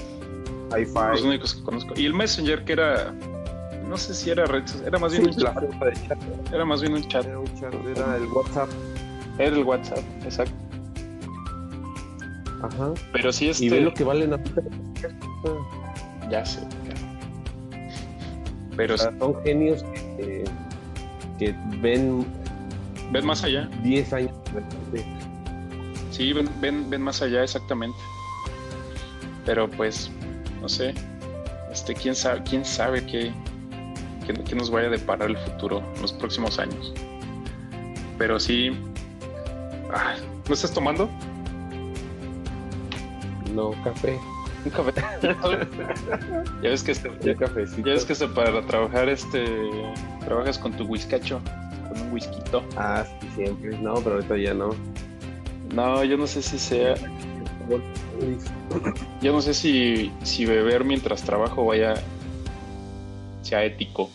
Los únicos que conozco. Y el Messenger que era no sé si era red era más bien un chat. Era más bien un chat. Era un chat, era el WhatsApp. Era el WhatsApp, exacto. Ajá. Pero sí este... Y ve lo que valen a... Ya sé, Pero son genios que, que, ven... Ven más allá. 10 años. Sí, ven, ven, ven más allá, exactamente. Pero pues, no sé. Este, quién sabe, quién sabe qué, que, nos vaya a deparar el futuro en los próximos años. Pero sí. ¿No estás tomando? No, café. Un café. ya ves que este, ya, ya ves que este, para trabajar este trabajas con tu whiskacho, whisky. Ah, sí, siempre. No, pero ahorita ya no. No, yo no sé si sea. Yo no sé si, si beber mientras trabajo vaya sea ético.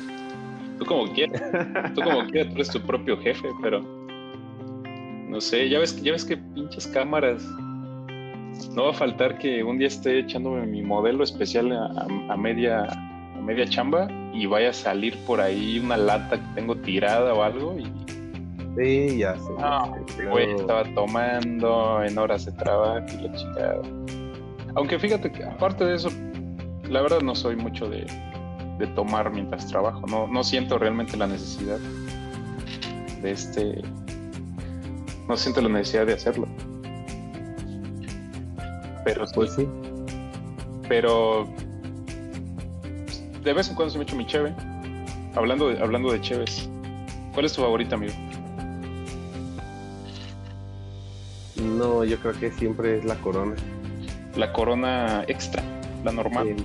tú como quieras, tú como quieras, tú eres tu propio jefe, pero no sé, ya ves, ya ves que pinches cámaras. No va a faltar que un día esté echándome mi modelo especial a, media a media chamba y vaya a salir por ahí una lata que tengo tirada o algo y Sí, ya sé. No, estaba tomando en horas de trabajo y la chingada. Aunque fíjate que aparte de eso, la verdad no soy mucho de, de tomar mientras trabajo. No, no siento realmente la necesidad de este. No siento la necesidad de hacerlo. Pero pues sí. Pero de vez en cuando se me echo mi cheve. Hablando de, hablando de cheves, ¿cuál es tu favorita, amigo? No, yo creo que siempre es la corona. La corona extra, la normal.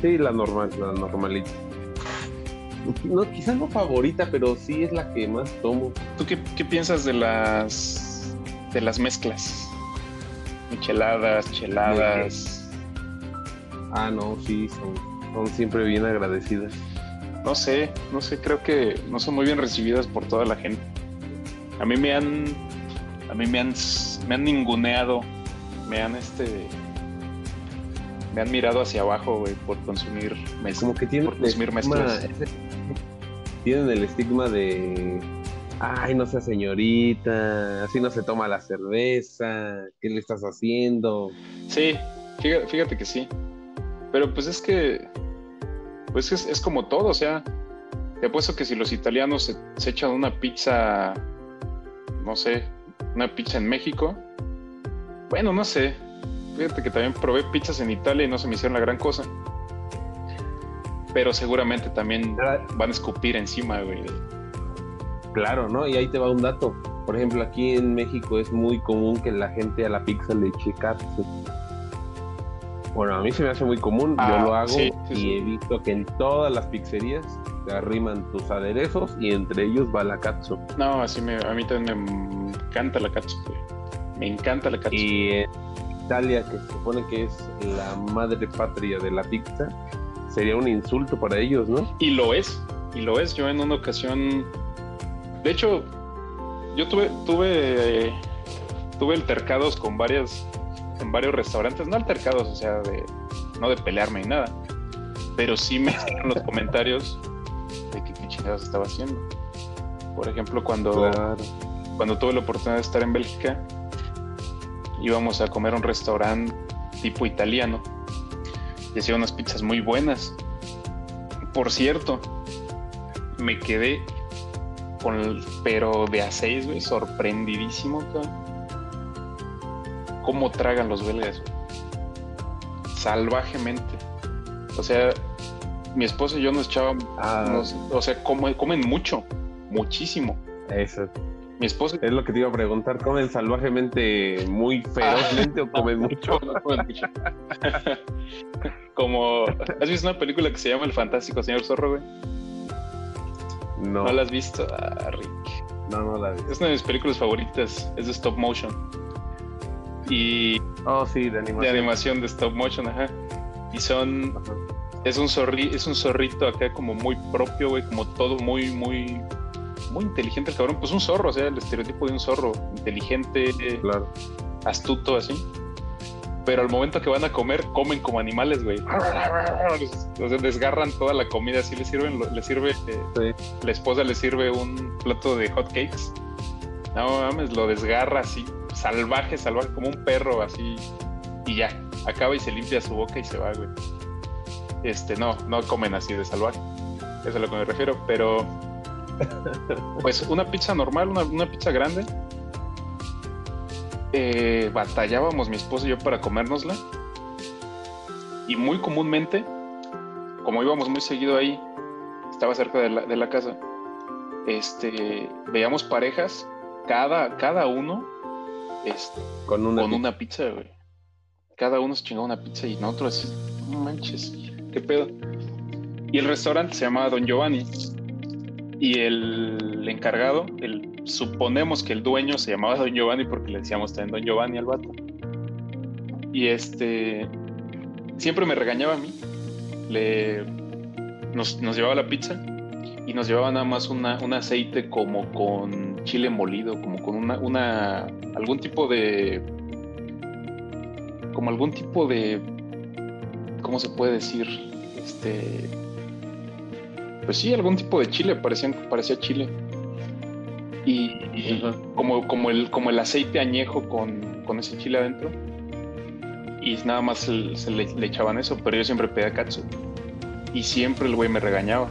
Sí, la normal, la normalita. No, quizás no favorita, pero sí es la que más tomo. ¿Tú qué, piensas de las de las mezclas? Micheladas, cheladas. Ah, no, sí, son, son siempre bien agradecidas. No sé, no sé, creo que no son muy bien recibidas por toda la gente. A mí me han, a mí me han, me han ninguneado, me han este, me han mirado hacia abajo, güey, por consumir mezclas. Como que tienen consumir mezclas. Tienen el estigma de ay, no sea señorita, así no se toma la cerveza, ¿qué le estás haciendo? Sí, fíjate, que sí. Pero pues es que, pues es, como todo, o sea, te apuesto que si los italianos se, se, echan una pizza, no sé, una pizza en México, bueno, no sé, Fíjate que también probé pizzas en Italia y no se me hicieron la gran cosa. Pero seguramente también van a escupir encima, güey. Claro, ¿no? Y ahí te va un dato. Por ejemplo, aquí en México es muy común que la gente a la pizza le eche. Bueno, a mí se me hace muy común, yo ah, lo hago y he visto que en todas las pizzerías te arriman tus aderezos y entre ellos va la katsu. No, así me, a mí también me encanta la katsu, Me encanta la katsu. Y Italia, que se supone que es la madre patria de la pizza, sería un insulto para ellos, ¿no? Y lo es, y lo es. Yo en una ocasión, de hecho, yo tuve, tuve, tuve altercados con varias, en varios restaurantes, no altercados, o sea, de, no de pelearme ni nada, pero sí me hicieron los comentarios de que qué chingados estaba haciendo. Por ejemplo, cuando, cuando tuve la oportunidad de estar en Bélgica, íbamos a comer a un restaurante tipo italiano y hacía unas pizzas muy buenas. Por cierto, me quedé con el, pero de a seis, güey, sorprendidísimo, Cómo tragan los belgas, Salvajemente. O sea, mi esposa y yo nos echábamos, ah. o sea, comen mucho, muchísimo. Eso. Mi esposa. Es lo que te iba a preguntar, ¿comen salvajemente muy ferozmente o comen mucho? Como, ¿has visto una película que se llama El Fantástico Señor Zorro, güey? No. ¿No la has visto? Ah, Rick. No, no la he visto. Es una de mis películas favoritas, es de stop motion. Y... Oh, sí, de animación. De animación de stop motion, ajá. Y son... Es un, zorri, es un zorrito acá como muy propio, güey, como todo muy, muy muy inteligente el cabrón, pues un zorro, o sea, el estereotipo de un zorro, inteligente, astuto, así. Pero al momento que van a comer, comen como animales, güey. O sea, desgarran toda la comida, así le sirven, le sirve, eh, la esposa le sirve un plato de hot cakes. No mames, lo desgarra así, salvaje, salvaje, como un perro, así. Y ya, acaba y se limpia su boca y se va, güey. Este, no, no comen así de salvaje. Eso es a lo que me refiero, pero pues una pizza normal, una, pizza grande. Eh, batallábamos mi esposo y yo para comérnosla. Y muy comúnmente, como íbamos muy seguido ahí, estaba cerca de la, casa, este, veíamos parejas, cada, cada uno este, con, una, con una pizza, Cada uno se chingaba una pizza y nosotros así, no manches, qué pedo. Y el restaurante se llamaba Don Giovanni y el encargado, el, suponemos que el dueño se llamaba Don Giovanni porque le decíamos también Don Giovanni al vato. Y este, siempre me regañaba a mí. Le, nos, llevaba la pizza y nos llevaba nada más un aceite como con chile molido, como con una, una, algún tipo de, como algún tipo de, ¿cómo se puede decir? Este, pues sí, algún tipo de chile, parecía, parecía chile. Y, como, como, el, como el aceite añejo con, ese chile adentro. Y nada más se, le, echaban eso, pero yo siempre pedía katsu. Y siempre el güey me regañaba.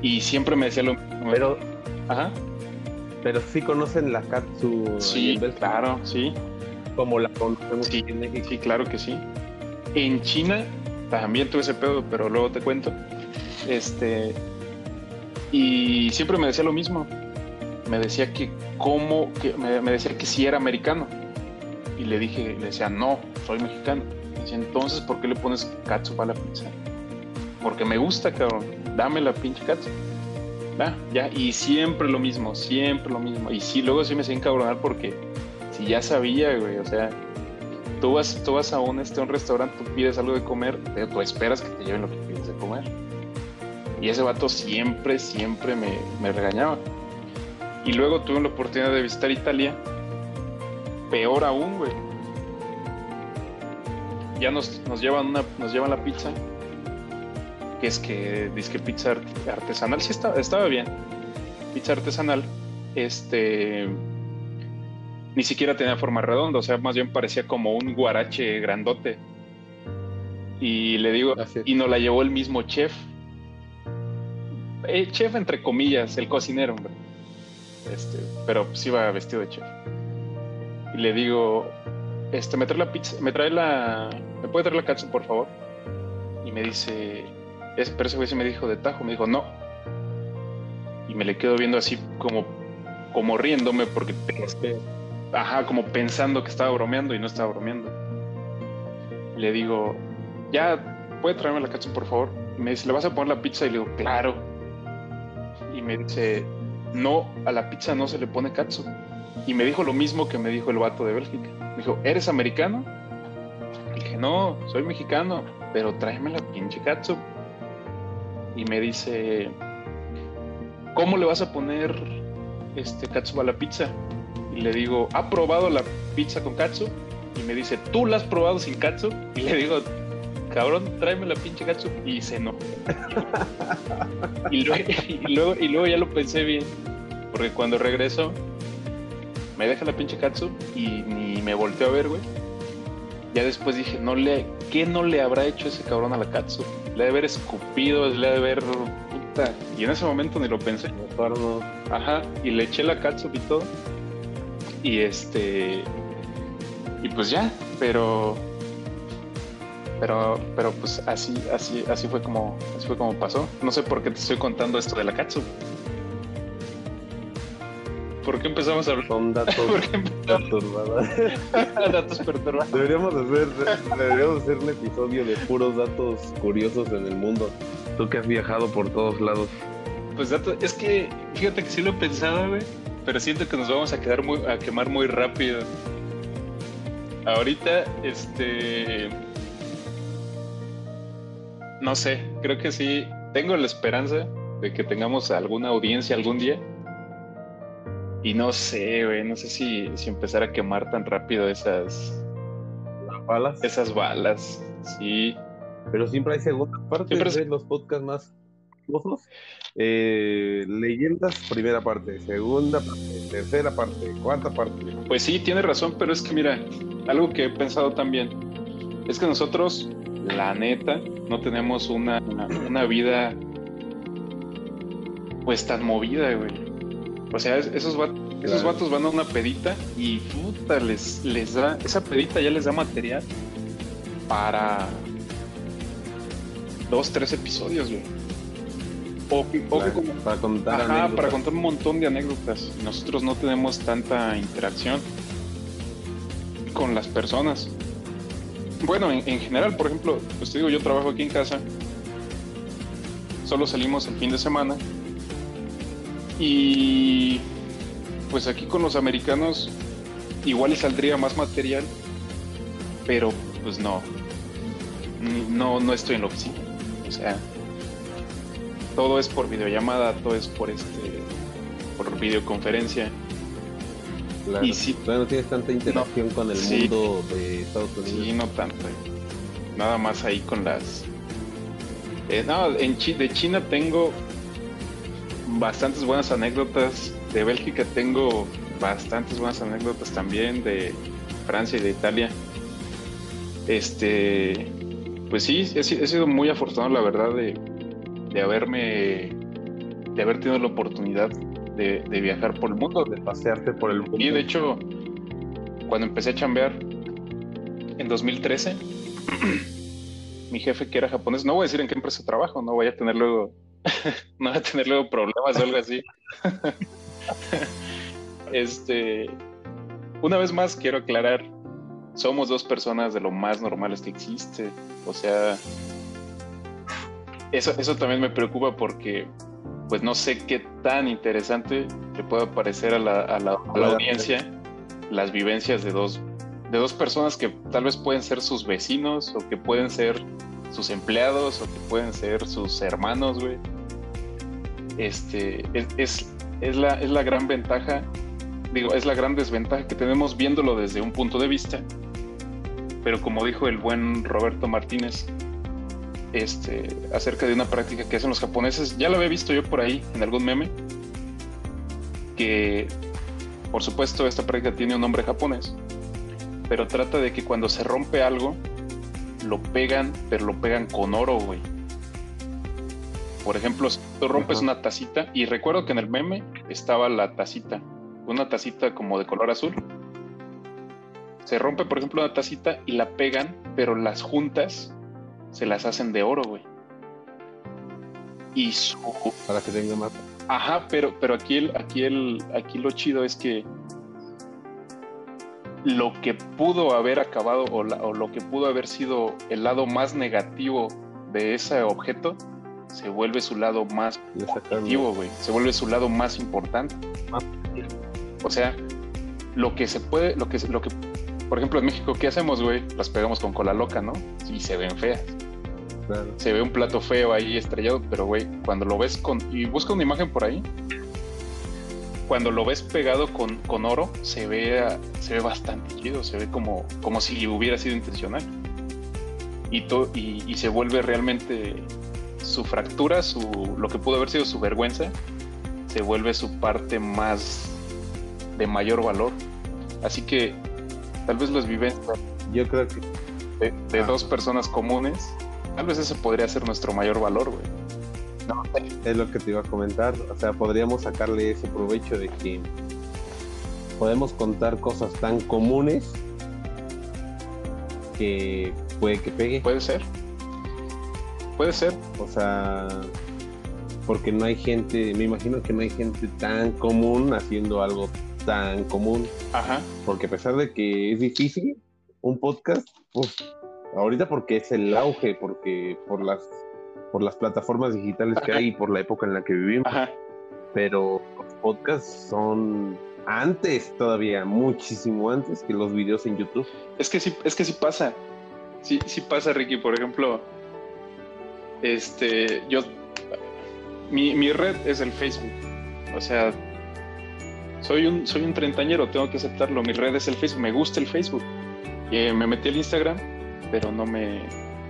Y siempre me decía lo mismo. Pero, Ajá. Pero sí conocen la katsu. Sí, claro, sí. Como la conocemos sí, Sí, claro que sí. En China también tuve ese pedo, pero luego te cuento. Este, y siempre me decía lo mismo. Me decía que cómo, que me, decía que si era americano. Y le dije, le decía, no, soy mexicano. Y entonces, ¿por qué le pones katsu para la pizza? Porque me gusta, cabrón. Dame la pinche katsu. Ya, y siempre lo mismo, siempre lo mismo. Y sí, luego sí me hacía encabronar porque si ya sabía, güey, o sea, tú vas, tú vas a un, este, un restaurante, tú pides algo de comer, tú esperas que te lleven lo que pides de comer. Y ese vato siempre, siempre me, regañaba. Y luego tuve la oportunidad de visitar Italia. Peor aún, güey. Ya nos, nos, llevan una, nos llevan la pizza. Que es que dice que pizza artesanal. Sí estaba, estaba bien. Pizza artesanal. Este. Ni siquiera tenía forma redonda. O sea, más bien parecía como un guarache grandote. Y le digo, y nos la llevó el mismo chef chef entre comillas, el cocinero, hombre. Este, pero sí va vestido de chef. Y le digo, este, me trae la pizza, me trae la, ¿me puede traer la katsu, por favor? Y me dice, es, pero ese güey se me dijo de tajo, me dijo, no. Y me le quedo viendo así como, como riéndome porque, ajá, como pensando que estaba bromeando y no estaba bromeando. Le digo, ya, ¿puede traerme la katsu, por favor? Y me dice, ¿le vas a poner la pizza? Y le digo, claro y me dice, no, a la pizza no se le pone katsu. Y me dijo lo mismo que me dijo el vato de Bélgica. Me dijo, ¿eres americano? Y dije, no, soy mexicano, pero tráeme la pinche katsu. Y me dice, ¿cómo le vas a poner este katsu a la pizza? Y le digo, ¿ha probado la pizza con katsu? y me dice, ¿tú la has probado sin katsu? Y le digo, cabrón, tráeme la pinche katsu. Y se no. y, luego, y, luego, y luego ya lo pensé bien, porque cuando regreso, me deja la pinche katsu y ni me volteó a ver, güey. Ya después dije, no le, ¿qué no le habrá hecho ese cabrón a la katsu? Le ha de haber escupido, le ha de haber puta. Y en ese momento ni lo pensé. Ajá, y le eché la katsu y todo. Y este. Y pues ya, pero. Pero, pero pues así, así, así fue como, así fue como pasó. No sé por qué te estoy contando esto de la katsu. ¿Por qué empezamos a hablar? Son datos perturbadores. datos perturbadores. Deberíamos hacer, deberíamos hacer un episodio de puros datos curiosos en el mundo. Tú que has viajado por todos lados. Pues datos, es que fíjate que sí lo he pensado, güey, pero siento que nos vamos a quedar muy, a quemar muy rápido. Ahorita, este, no sé, creo que sí, tengo la esperanza de que tengamos alguna audiencia algún día y no sé, güey, no sé si, si empezar a quemar tan rápido esas balas. Esas balas, sí. Pero siempre hay segunda parte de los podcasts más. Eh, leyendas, primera parte, segunda parte, tercera parte, cuarta parte. Pues sí, tiene razón, pero es que mira, algo que he pensado también es que nosotros, la neta, no tenemos una, una vida pues tan movida, güey. O sea, esos, vatos, esos vatos van a una pedita y puta, les, les da, esa pedita ya les da material para dos, tres episodios, güey. O, para contar ajá, para contar un montón de anécdotas. Nosotros no tenemos tanta interacción con las personas. Bueno, en, en general, por ejemplo, pues te digo, yo trabajo aquí en casa. Solo salimos el fin de semana y pues aquí con los americanos igual y saldría más material, pero pues no, no, no estoy en la oficina. O sea, todo es por videollamada, todo es por este, por videoconferencia. y si, no tienes tanta interacción con el mundo de Estados Unidos. Sí, no tanto. Nada más ahí con las. Eh, no, en de China tengo bastantes buenas anécdotas. De Bélgica tengo bastantes buenas anécdotas también. De Francia y de Italia. Este, pues sí, he, sido muy afortunado, la verdad, de, de haberme, de haber tenido la oportunidad de, de, viajar por el mundo. De pasearte por el mundo. Y de hecho, cuando empecé a chambear en 2013, mi jefe que era japonés, no voy a decir en qué empresa trabajo, no voy a tener luego no va a tener luego problemas o algo así. este, una vez más quiero aclarar, somos dos personas de lo más normales que existe. O sea, eso, eso también me preocupa porque pues no sé qué tan interesante le pueda parecer a la, a la, a la audiencia las vivencias de dos, de dos personas que tal vez pueden ser sus vecinos o que pueden ser sus empleados o que pueden ser sus hermanos, güey. Este, es, es, la, es la gran ventaja, digo, es la gran desventaja que tenemos viéndolo desde un punto de vista. Pero como dijo el buen Roberto Martínez, este, acerca de una práctica que hacen los japoneses, ya lo había visto yo por ahí en algún meme, que por supuesto esta práctica tiene un nombre japonés, pero trata de que cuando se rompe algo, lo pegan, pero lo pegan con oro, güey. Por ejemplo, si tú rompes una tacita, y recuerdo que en el meme estaba la tacita, una tacita como de color azul. Se rompe, por ejemplo, una tacita y la pegan, pero las juntas se las hacen de oro, güey. Y su... Para que tenga más. Ajá, pero, pero aquí, el, aquí, el, aquí lo chido es que lo que pudo haber acabado o, o, lo que pudo haber sido el lado más negativo de ese objeto se vuelve su lado más positivo, güey. Se vuelve su lado más importante. O sea, lo que se puede, lo que, lo que, por ejemplo, en México, ¿qué hacemos, güey? Las pegamos con cola loca, ¿no? Y se ven feas. Se ve un plato feo ahí estrellado, pero, güey, cuando lo ves con. Y busca una imagen por ahí. Cuando lo ves pegado con, con oro, se ve, se ve bastante chido, se ve como, como si hubiera sido intencional. Y, to, y, y, se vuelve realmente su fractura, su, lo que pudo haber sido su vergüenza, se vuelve su parte más de mayor valor. Así que tal vez las vivencias. Yo creo que. De, de ah. dos personas comunes, tal vez ese podría ser nuestro mayor valor, güey. Es lo que te iba a comentar. O sea, podríamos sacarle ese provecho de que podemos contar cosas tan comunes que puede que pegue. Puede ser. Puede ser. O sea, porque no hay gente, me imagino que no hay gente tan común haciendo algo tan común. Ajá. Porque a pesar de que es difícil, un podcast, pues, ahorita porque es el auge, porque por las por las plataformas digitales que hay y por la época en la que vivimos. Ajá. Pero los podcasts son antes todavía, muchísimo antes que los videos en YouTube. Es que sí, es que sí pasa. Sí, sí pasa, Ricky. Por ejemplo, este, yo, mi, mi red es el Facebook. O sea, soy un, soy un treintañero, tengo que aceptarlo. Mi red es el Facebook, me gusta el Facebook. Eh, me metí al Instagram, pero no me.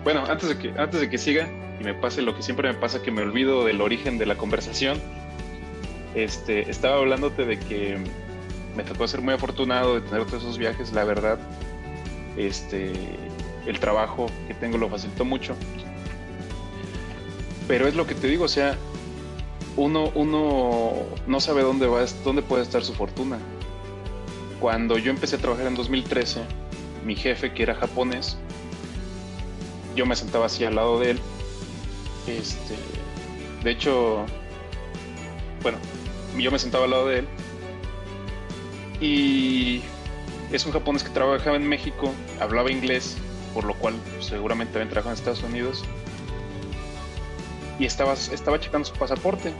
Bueno, antes de que, antes de que siga, y me pase lo que siempre me pasa, que me olvido del origen de la conversación. Este, estaba hablándote de que me tocó ser muy afortunado de tener todos esos viajes, la verdad. Este, el trabajo que tengo lo facilitó mucho. Pero es lo que te digo, o sea, uno, uno no sabe dónde va, dónde puede estar su fortuna. Cuando yo empecé a trabajar en 2013, mi jefe, que era japonés, yo me sentaba así al lado de él este, de hecho, bueno, yo me sentaba al lado de él y es un japonés que trabajaba en México, hablaba inglés, por lo cual seguramente había trabajado en Estados Unidos y estaba, estaba checando su pasaporte.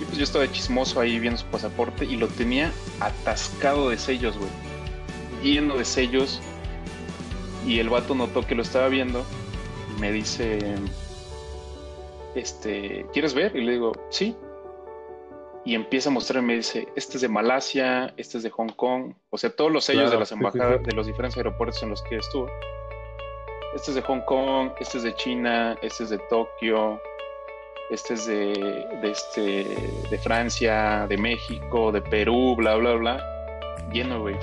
Y pues yo estaba chismoso ahí viendo su pasaporte y lo tenía atascado de sellos, güey. Lleno de sellos. Y el vato notó que lo estaba viendo me dice, este, ¿quieres ver? Y le digo, sí. Y empieza a mostrarme, me dice, este es de Malasia, este es de Hong Kong, o sea, todos los sellos de las embajadas, de los diferentes aeropuertos en los que estuvo. Este es de Hong Kong, este es de China, este es de Tokio, este es de, de, este, de Francia, de México, de Perú, bla, bla, bla. Lleno, güey.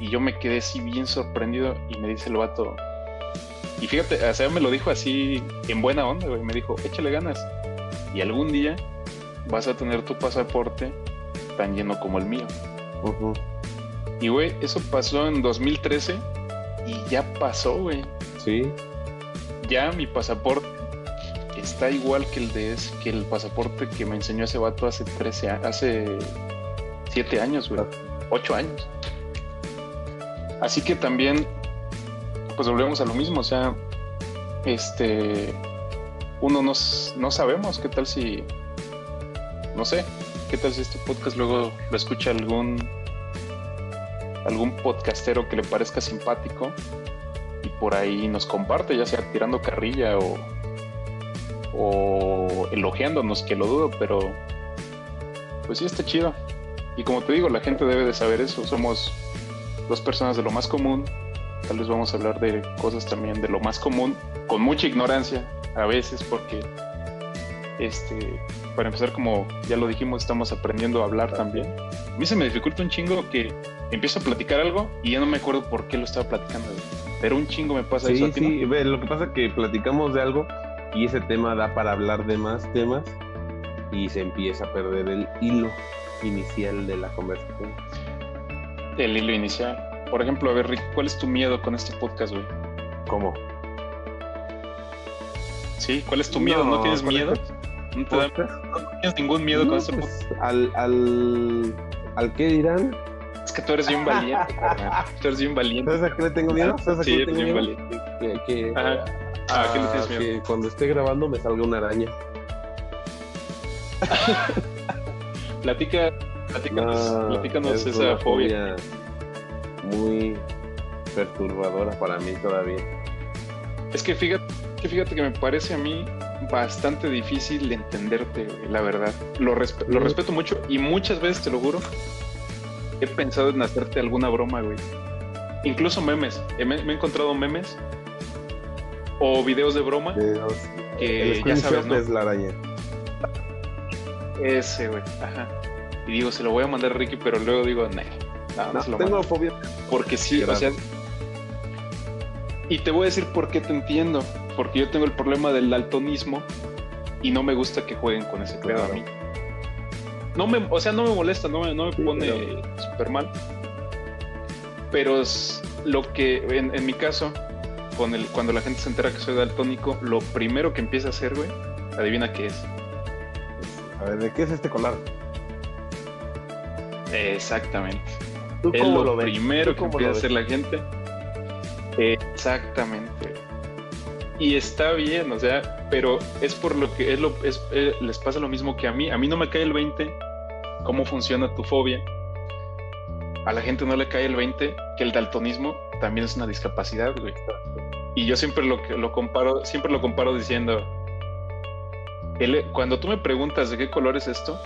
Y yo me quedé así bien sorprendido y me dice el vato, y fíjate, o sea, me lo dijo así en buena onda, güey. Me dijo, échale ganas. Y algún día vas a tener tu pasaporte tan lleno como el mío. Y, güey, eso pasó en 2013 y ya pasó, güey. Sí. Ya mi pasaporte está igual que el de ese, que el pasaporte que me enseñó ese vato hace 13 hace 7 años, güey. 8 años. Así que también pues volvemos a lo mismo, o sea, este, uno no, no sabemos qué tal si, no sé, qué tal si este podcast luego lo escucha algún, algún podcastero que le parezca simpático y por ahí nos comparte, ya sea tirando carrilla o, o elogiándonos, que lo dudo, pero pues sí está chido. Y como te digo, la gente debe de saber eso, somos dos personas de lo más común Tal vez vamos a hablar de cosas también de lo más común, con mucha ignorancia a veces, porque este, para empezar, como ya lo dijimos, estamos aprendiendo a hablar también. A mí se me dificulta un chingo que empiezo a platicar algo y ya no me acuerdo por qué lo estaba platicando. Pero un chingo me pasa eso. sí, lo que pasa es que platicamos de algo y ese tema da para hablar de más temas y se empieza a perder el hilo inicial de la conversación. El hilo inicial. Por ejemplo, a ver, Rick, ¿cuál es tu miedo con este podcast, güey? ¿Cómo? Sí, ¿cuál es tu miedo? ¿No, tienes miedo? ¿No, tienes ningún miedo con este pues, podcast? Al, al, ¿Al qué dirán? Es que tú eres bien valiente, Tú eres bien valiente. ¿Sabes a qué le tengo miedo? ¿Sabes a sí, qué eres bien valiente. Que, que, Ajá. ¿A qué le tienes miedo? Que cuando esté grabando me salga una araña. Platica, platícanos, no, platícanos esa fobia. fobia muy perturbadora para mí todavía. Es que fíjate, que fíjate que me parece a mí bastante difícil entenderte, la verdad. Lo, lo respeto mucho y muchas veces, te lo juro, he pensado en hacerte alguna broma, güey. Incluso memes. Me, me he encontrado memes o videos de broma que ya sabes, ¿no? es la araña. Ese, güey. Ajá. Y digo, se lo voy a mandar a Ricky, pero luego digo, nah, no, no, tengo fobia. Porque sí, o sea. Y te voy a decir por qué te entiendo. Porque yo tengo el problema del daltonismo y no me gusta que jueguen con ese pedo a Claro. mí. No me, o sea, no me molesta, no me, no me Sí, pone pero- súper mal. Pero es lo que, en, en mi caso, con el, cuando la gente se entera que soy daltónico, lo primero que empieza a hacer, güey, adivina qué es. A ver, ¿de qué es este color? Exactamente. ¿Tú Es cómo lo, primero ¿Tú que empieza a hacer la gente. Exactamente. Y está bien, o sea, pero es por lo que es lo, es, eh, les pasa lo mismo que a mí. A mí no me cae el 20 cómo funciona tu fobia. A la gente no le cae el 20 que el daltonismo también es una discapacidad, güey. Y yo siempre lo, lo comparo, siempre lo comparo diciendo, el- cuando tú me preguntas de qué color es esto,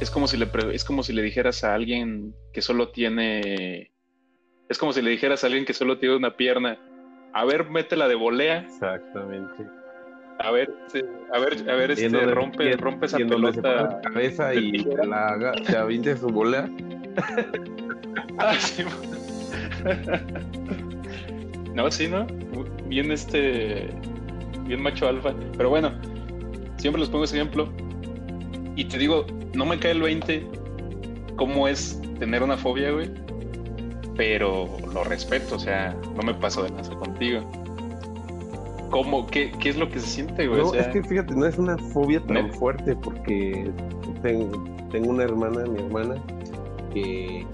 es como si le es como si le dijeras a alguien que solo tiene es como si le dijeras a alguien que solo tiene una pierna a ver métela de volea Exactamente. a ver sí, a ver a ver este rompe en- rompe esa pelota la cabeza y tijera. la haga, se aviente su bola. Ah, sí. no sí no bien este bien macho alfa pero bueno siempre les pongo ese ejemplo y te digo no me cae el 20 cómo es tener una fobia güey pero lo respeto o sea no me paso de lanza contigo ¿Cómo? ¿Qué, ¿Qué es lo que se siente, güey? No, O sea, es que fíjate, no es una fobia tan ¿No? fuerte porque tengo, tengo una hermana, mi hermana, que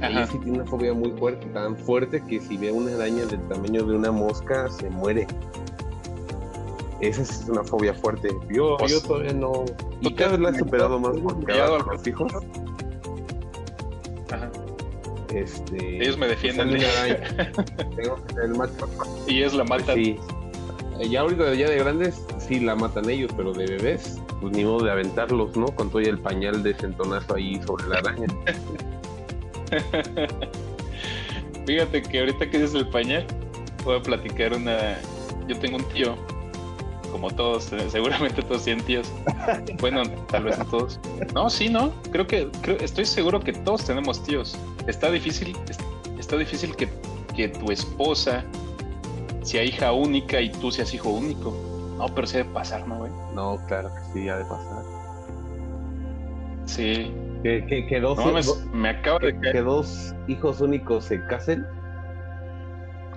ella sí tiene una fobia muy fuerte, tan fuerte que si ve una araña del tamaño de una mosca se muere. Esa es una fobia fuerte. Yo, Pues, yo todavía no. Y ¿tú cada vez la he has superado más porque al hijos. ajá. Este, Ellos me defienden. sale una araña. Tengo que ser el macho. y es la mata. Sí. Eh, Ya ahorita ya de grandes sí la matan ellos, pero de bebés, pues ni modo de aventarlos, ¿no? Con todo el pañal de centonazo ahí sobre la araña. Fíjate que ahorita que dices el pañal, voy a platicar una. Yo tengo un tío, como todos, eh, seguramente todos tienen tíos. Bueno, tal vez no todos. No, sí, no. Creo que, creo, estoy seguro que todos tenemos tíos. Está difícil, es- está difícil que, que tu esposa sea hija única y tú seas hijo único. No, pero se debe pasar, ¿no, güey? No, claro que sí, ha de pasar. Sí. Que, que, que dos, No me acaba de que dos hijos únicos se casen,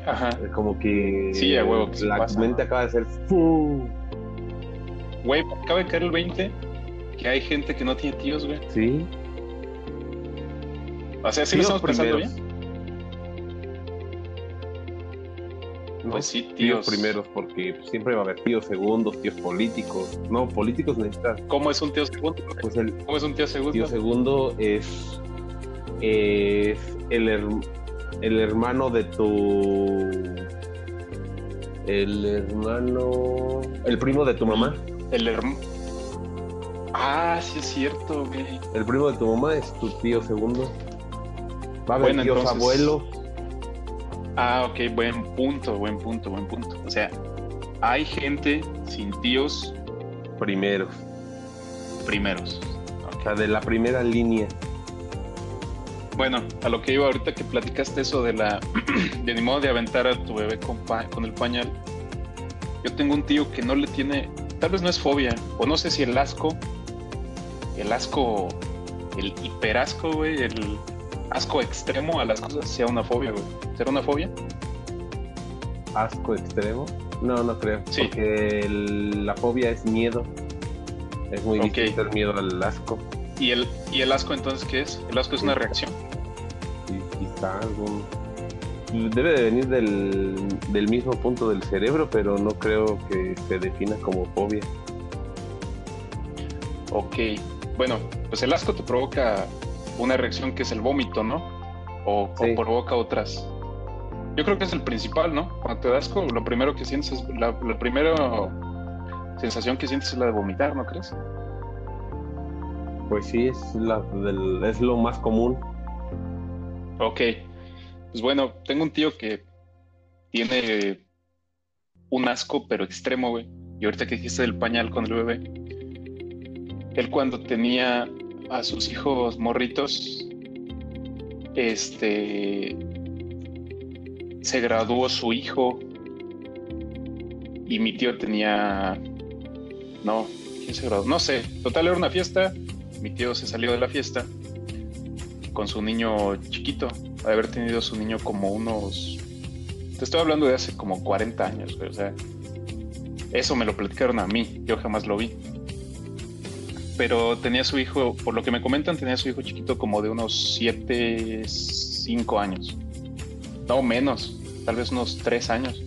Ajá. es como que Sí, a huevo que sí la pasa, mente ¿no? acaba de ser ¡fu! Güey, acaba de caer el 20 que hay gente que no tiene tíos, güey. Sí, O sea, sí lo estamos pensando primeros. bien. ¿no? Pues sí, tíos tíos. primeros, porque pues, siempre va a haber tíos segundos, tíos políticos. No, políticos necesitas. ¿Cómo es un tío segundo? Pues el, ¿Cómo es un tío segundo? Tío segundo es, es el, el hermano de tu. El hermano. El primo de tu mamá. El hermano. Ah, sí es cierto, güey. El primo de tu mamá es tu tío segundo. Va a haber Bueno, tíos entonces- abuelos. Ah, ok, buen punto, buen punto, buen punto. O sea, hay gente sin tíos primeros. primeros. O sea, de la primera línea. Bueno, a lo que iba ahorita que platicaste eso de la de ni modo de aventar a tu bebé con, pa- con el pañal. Yo tengo un tío que no le tiene, tal vez no es fobia, o no sé si el asco, el asco, el hiperasco, güey, el asco extremo a las cosas sea una fobia, güey. ¿Será una fobia? Asco extremo. No, no creo. Sí. Porque el- la fobia es miedo. Es muy Ok. distinto el miedo al asco. ¿Y el, ¿Y el asco entonces qué es? El asco es una reacción. Debe de venir del, del mismo punto del cerebro pero no creo que se defina como fobia Ok. Bueno, pues el asco te provoca una reacción que es el vómito, ¿no? O, provoca otras. Yo creo que es el principal, ¿no? Cuando te da asco, lo primero que sientes es la, la primera sensación que sientes es la de vomitar, ¿no crees? pues sí es la del- es lo más común Ok. Pues bueno, tengo un tío que tiene un asco, pero extremo, güey. Y ahorita que dijiste del pañal con el bebé, él cuando tenía a sus hijos morritos, este, se graduó su hijo y mi tío tenía, no, ¿quién se graduó? No sé, total era una fiesta, mi tío se salió de la fiesta con su niño chiquito, de haber tenido su niño como unos, te estoy hablando de hace como 40 años, o sea, eso me lo platicaron a mí, yo jamás lo vi. Pero tenía su hijo, por lo que me comentan, tenía su hijo chiquito como de unos 7, 5 años. No menos, tal vez unos 3 años.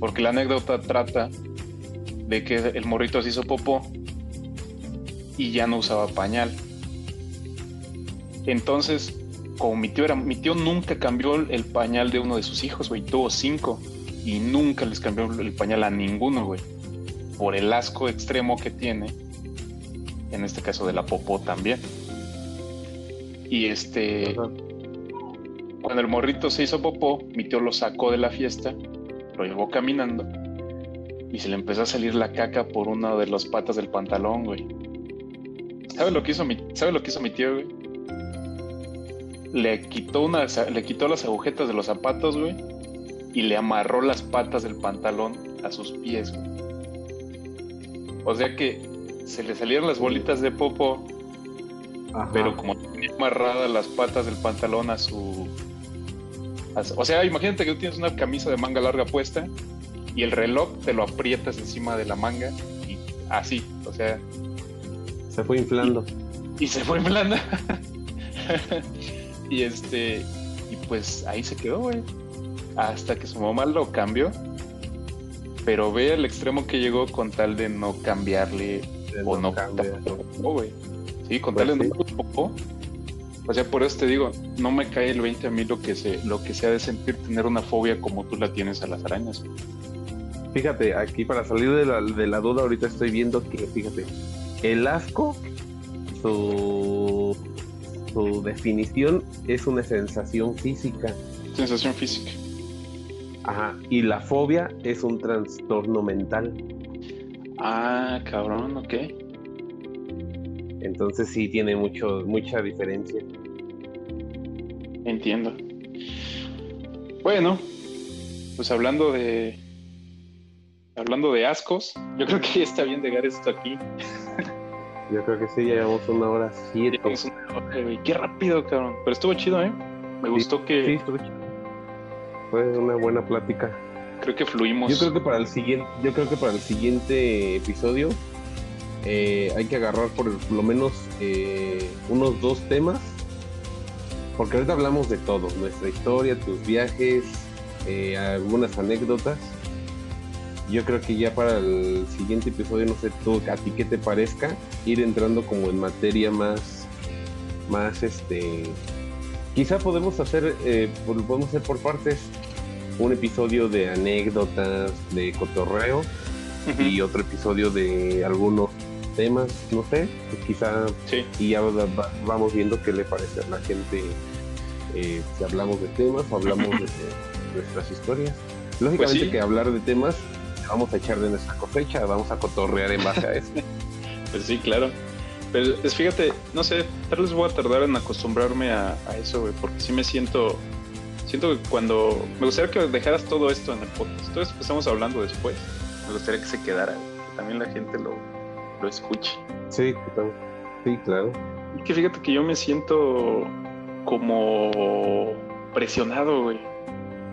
Porque la anécdota trata de que el morrito se hizo popó y ya no usaba pañal. Entonces, como mi tío era, mi tío nunca cambió el pañal de uno de sus hijos, güey, tuvo cinco y nunca les cambió el pañal a ninguno, güey, por el asco extremo que tiene, en este caso de la popó también. Y este, cuando el morrito se hizo popó, mi tío lo sacó de la fiesta, lo llevó caminando y se le empezó a salir la caca por una de las patas del pantalón, güey. ¿Sabe lo que hizo mi, ¿sabe lo que hizo mi tío, güey? Le quitó una, le quitó las agujetas de los zapatos, güey, y le amarró las patas del pantalón a sus pies, güey. O sea que se le salieron las bolitas de popo, pero como tenía amarradas las patas del pantalón a su, o sea, imagínate que tú tienes una camisa de manga larga puesta y el reloj te lo aprietas encima de la manga y así, o sea, se fue inflando. Y, se fue inflando. y este, y pues ahí se quedó, güey. Hasta que su mamá lo cambió. Pero ve el extremo que llegó con tal de no cambiarle o no, güey. Sí, con tal de pues no. O sea, por eso te digo, no me cae el 20 a mí lo que se, lo que sea de sentir tener una fobia como tú la tienes a las arañas. Fíjate, aquí para salir de la, de la duda, ahorita estoy viendo que, fíjate, el asco, su, su definición es una sensación física. Sensación física. Ajá. Y la fobia es un trastorno mental. Ah, cabrón, ok. Entonces sí tiene mucho, mucha diferencia. Entiendo. Bueno, pues hablando de. Hablando de ascos, yo creo que ya está bien dejar esto aquí. Yo creo que sí, ya llevamos una hora siete. Qué rápido, cabrón. Pero estuvo chido, ¿eh? Me gustó que. Sí, estuvo chido. Fue una buena plática. Creo que fluimos. Yo creo que para el siguiente, yo creo que para el siguiente episodio eh, hay que agarrar por lo menos eh, unos dos temas. Porque ahorita hablamos de todo, nuestra historia, tus viajes, eh, algunas anécdotas yo creo que ya para el siguiente episodio, no sé tú, a ti qué te parezca, ir entrando como en materia más, más este, quizá podemos hacer, eh, podemos hacer por partes un episodio de anécdotas, de cotorreo y otro episodio de algunos temas, no sé, pues quizá y ya vamos viendo qué le parece a la gente eh, si hablamos de temas o hablamos de, nuestras historias. Pues Lógicamente que hablar de temas vamos a echar de nuestra cosecha, vamos a cotorrear en base a eso. pues sí, claro. Pero es, fíjate, no sé, tal vez voy a tardar en acostumbrarme a, eso, güey, porque sí me siento, siento que cuando, me gustaría que dejaras todo esto en el podcast, todo esto que estamos hablando después, me gustaría que se quedara, que también la gente lo, lo escuche. Sí, sí, claro. Y que fíjate que yo me siento como presionado, güey.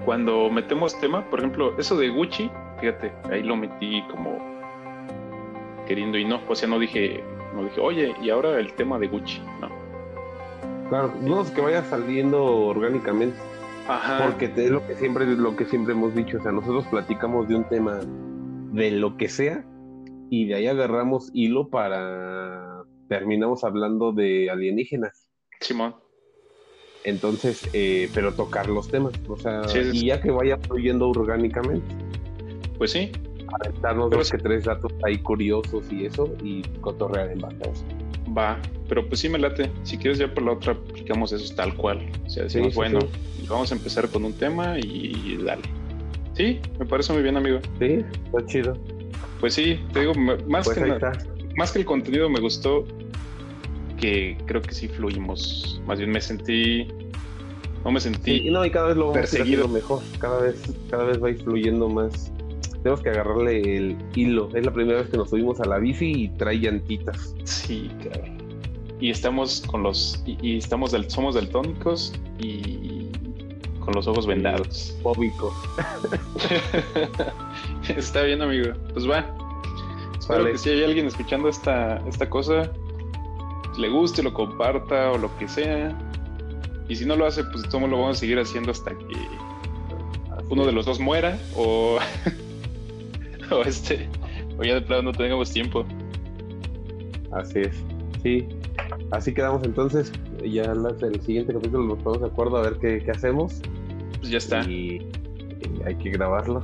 Cuando metemos tema, por ejemplo, eso de Gucci, fíjate, ahí lo metí como queriendo y no, o sea, no dije, no dije, oye, y ahora el tema de Gucci, no. Claro, no es que vaya saliendo orgánicamente. Ajá. Porque es lo que siempre, lo que siempre hemos dicho, o sea, nosotros platicamos de un tema de lo que sea y de ahí agarramos hilo para terminamos hablando de alienígenas. Simón. Entonces, eh, pero tocar los temas, o sea, y ya que vaya fluyendo orgánicamente pues sí. Aventarnos dos que tres datos ahí curiosos y eso, y cotorrear en base Va, pero pues sí me late. Si quieres ya por la otra aplicamos eso tal cual. O sea, decimos, bueno, vamos a empezar con un tema y dale. Sí, me parece muy bien, amigo. Sí, está chido. Pues sí, te digo, más, pues que, más que el contenido me gustó que creo que sí fluimos. Más bien me sentí no me sentí no, y cada vez lo vamos perseguido. mejor. Cada vez, cada vez va fluyendo más. Tenemos que agarrarle el hilo. Es la primera vez que nos subimos a la bici y trae llantitas. Sí, claro. Y estamos con los. Y, estamos del, somos daltónicos y con los ojos vendados. Fóbicos. Está bien, amigo. Pues va. Espero que si hay alguien escuchando esta, esta cosa, le guste, lo comparta o lo que sea y si no lo hace, pues todos lo vamos a seguir haciendo hasta que uno de los dos muera o, o este o ya de plano no tengamos tiempo. Así es. Sí. Así quedamos entonces. Ya en el siguiente capítulo nos ponemos de acuerdo a ver qué, hacemos. Pues ya está. Y, hay que grabarlo.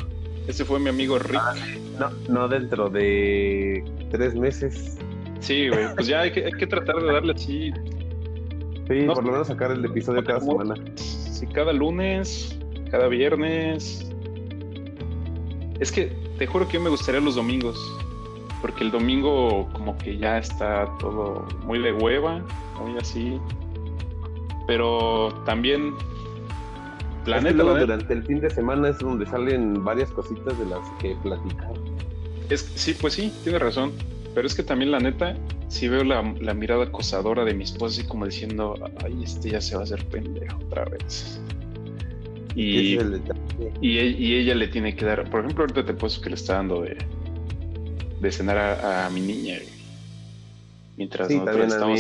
Ese fue mi amigo Rick. Ah, no, no dentro de tres meses. Sí, güey. Pues ya hay que, hay que tratar de darle así Sí, por lo menos sacar el episodio cada semana. Sí, cada lunes, cada viernes. Es que te juro que me gustaría los domingos. Porque el domingo como que ya está todo muy de hueva, muy así. Pero también la neta, durante el fin de semana es donde salen varias cositas de las que platicar. Es, sí, pues sí, tiene razón. Pero es que también la neta, si veo la, mirada acosadora de mi esposa, así como diciendo, ay, este ya se va a hacer pendejo otra vez. Y, y, y, ella le tiene que dar, por ejemplo, ahorita te puesto que le está dando de, de cenar a, mi niña. Mientras sí, nosotros estamos.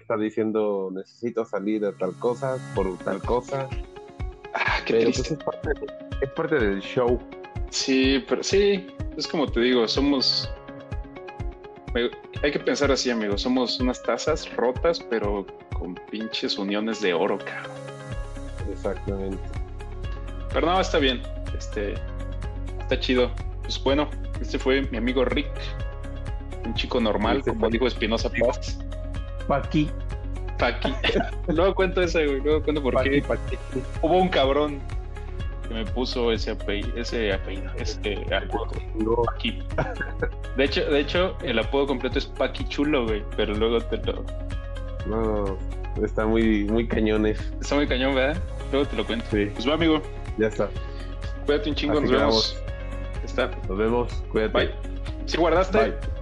está diciendo, necesito salir a tal cosa, por tal cosa. Ah, qué pues, es, parte, es parte del show. Sí, pero sí, es como te digo, somos hay que pensar así, amigos. Somos unas tazas rotas, pero con pinches uniones de oro, cabrón. Exactamente. Pero no, está bien. Este, está chido. Pues bueno, este fue mi amigo Rick, un chico normal, este como dijo Espinosa Paz. Paqui. Paqui. luego cuento ese, güey. Luego cuento por qué. Hubo un cabrón que me puso ese apellido, ese apellido, ese apodo. Paqui. De hecho, de hecho, el apodo completo es Paqui Chulo, güey, pero luego te lo. No, está muy, muy cañones. Está muy cañón, ¿verdad? Luego te lo cuento. Sí. Pues va, amigo. Ya está. Cuídate un chingo, nos vemos. Está. Nos vemos. Cuídate. Bye. ¿Sí guardaste? Bye.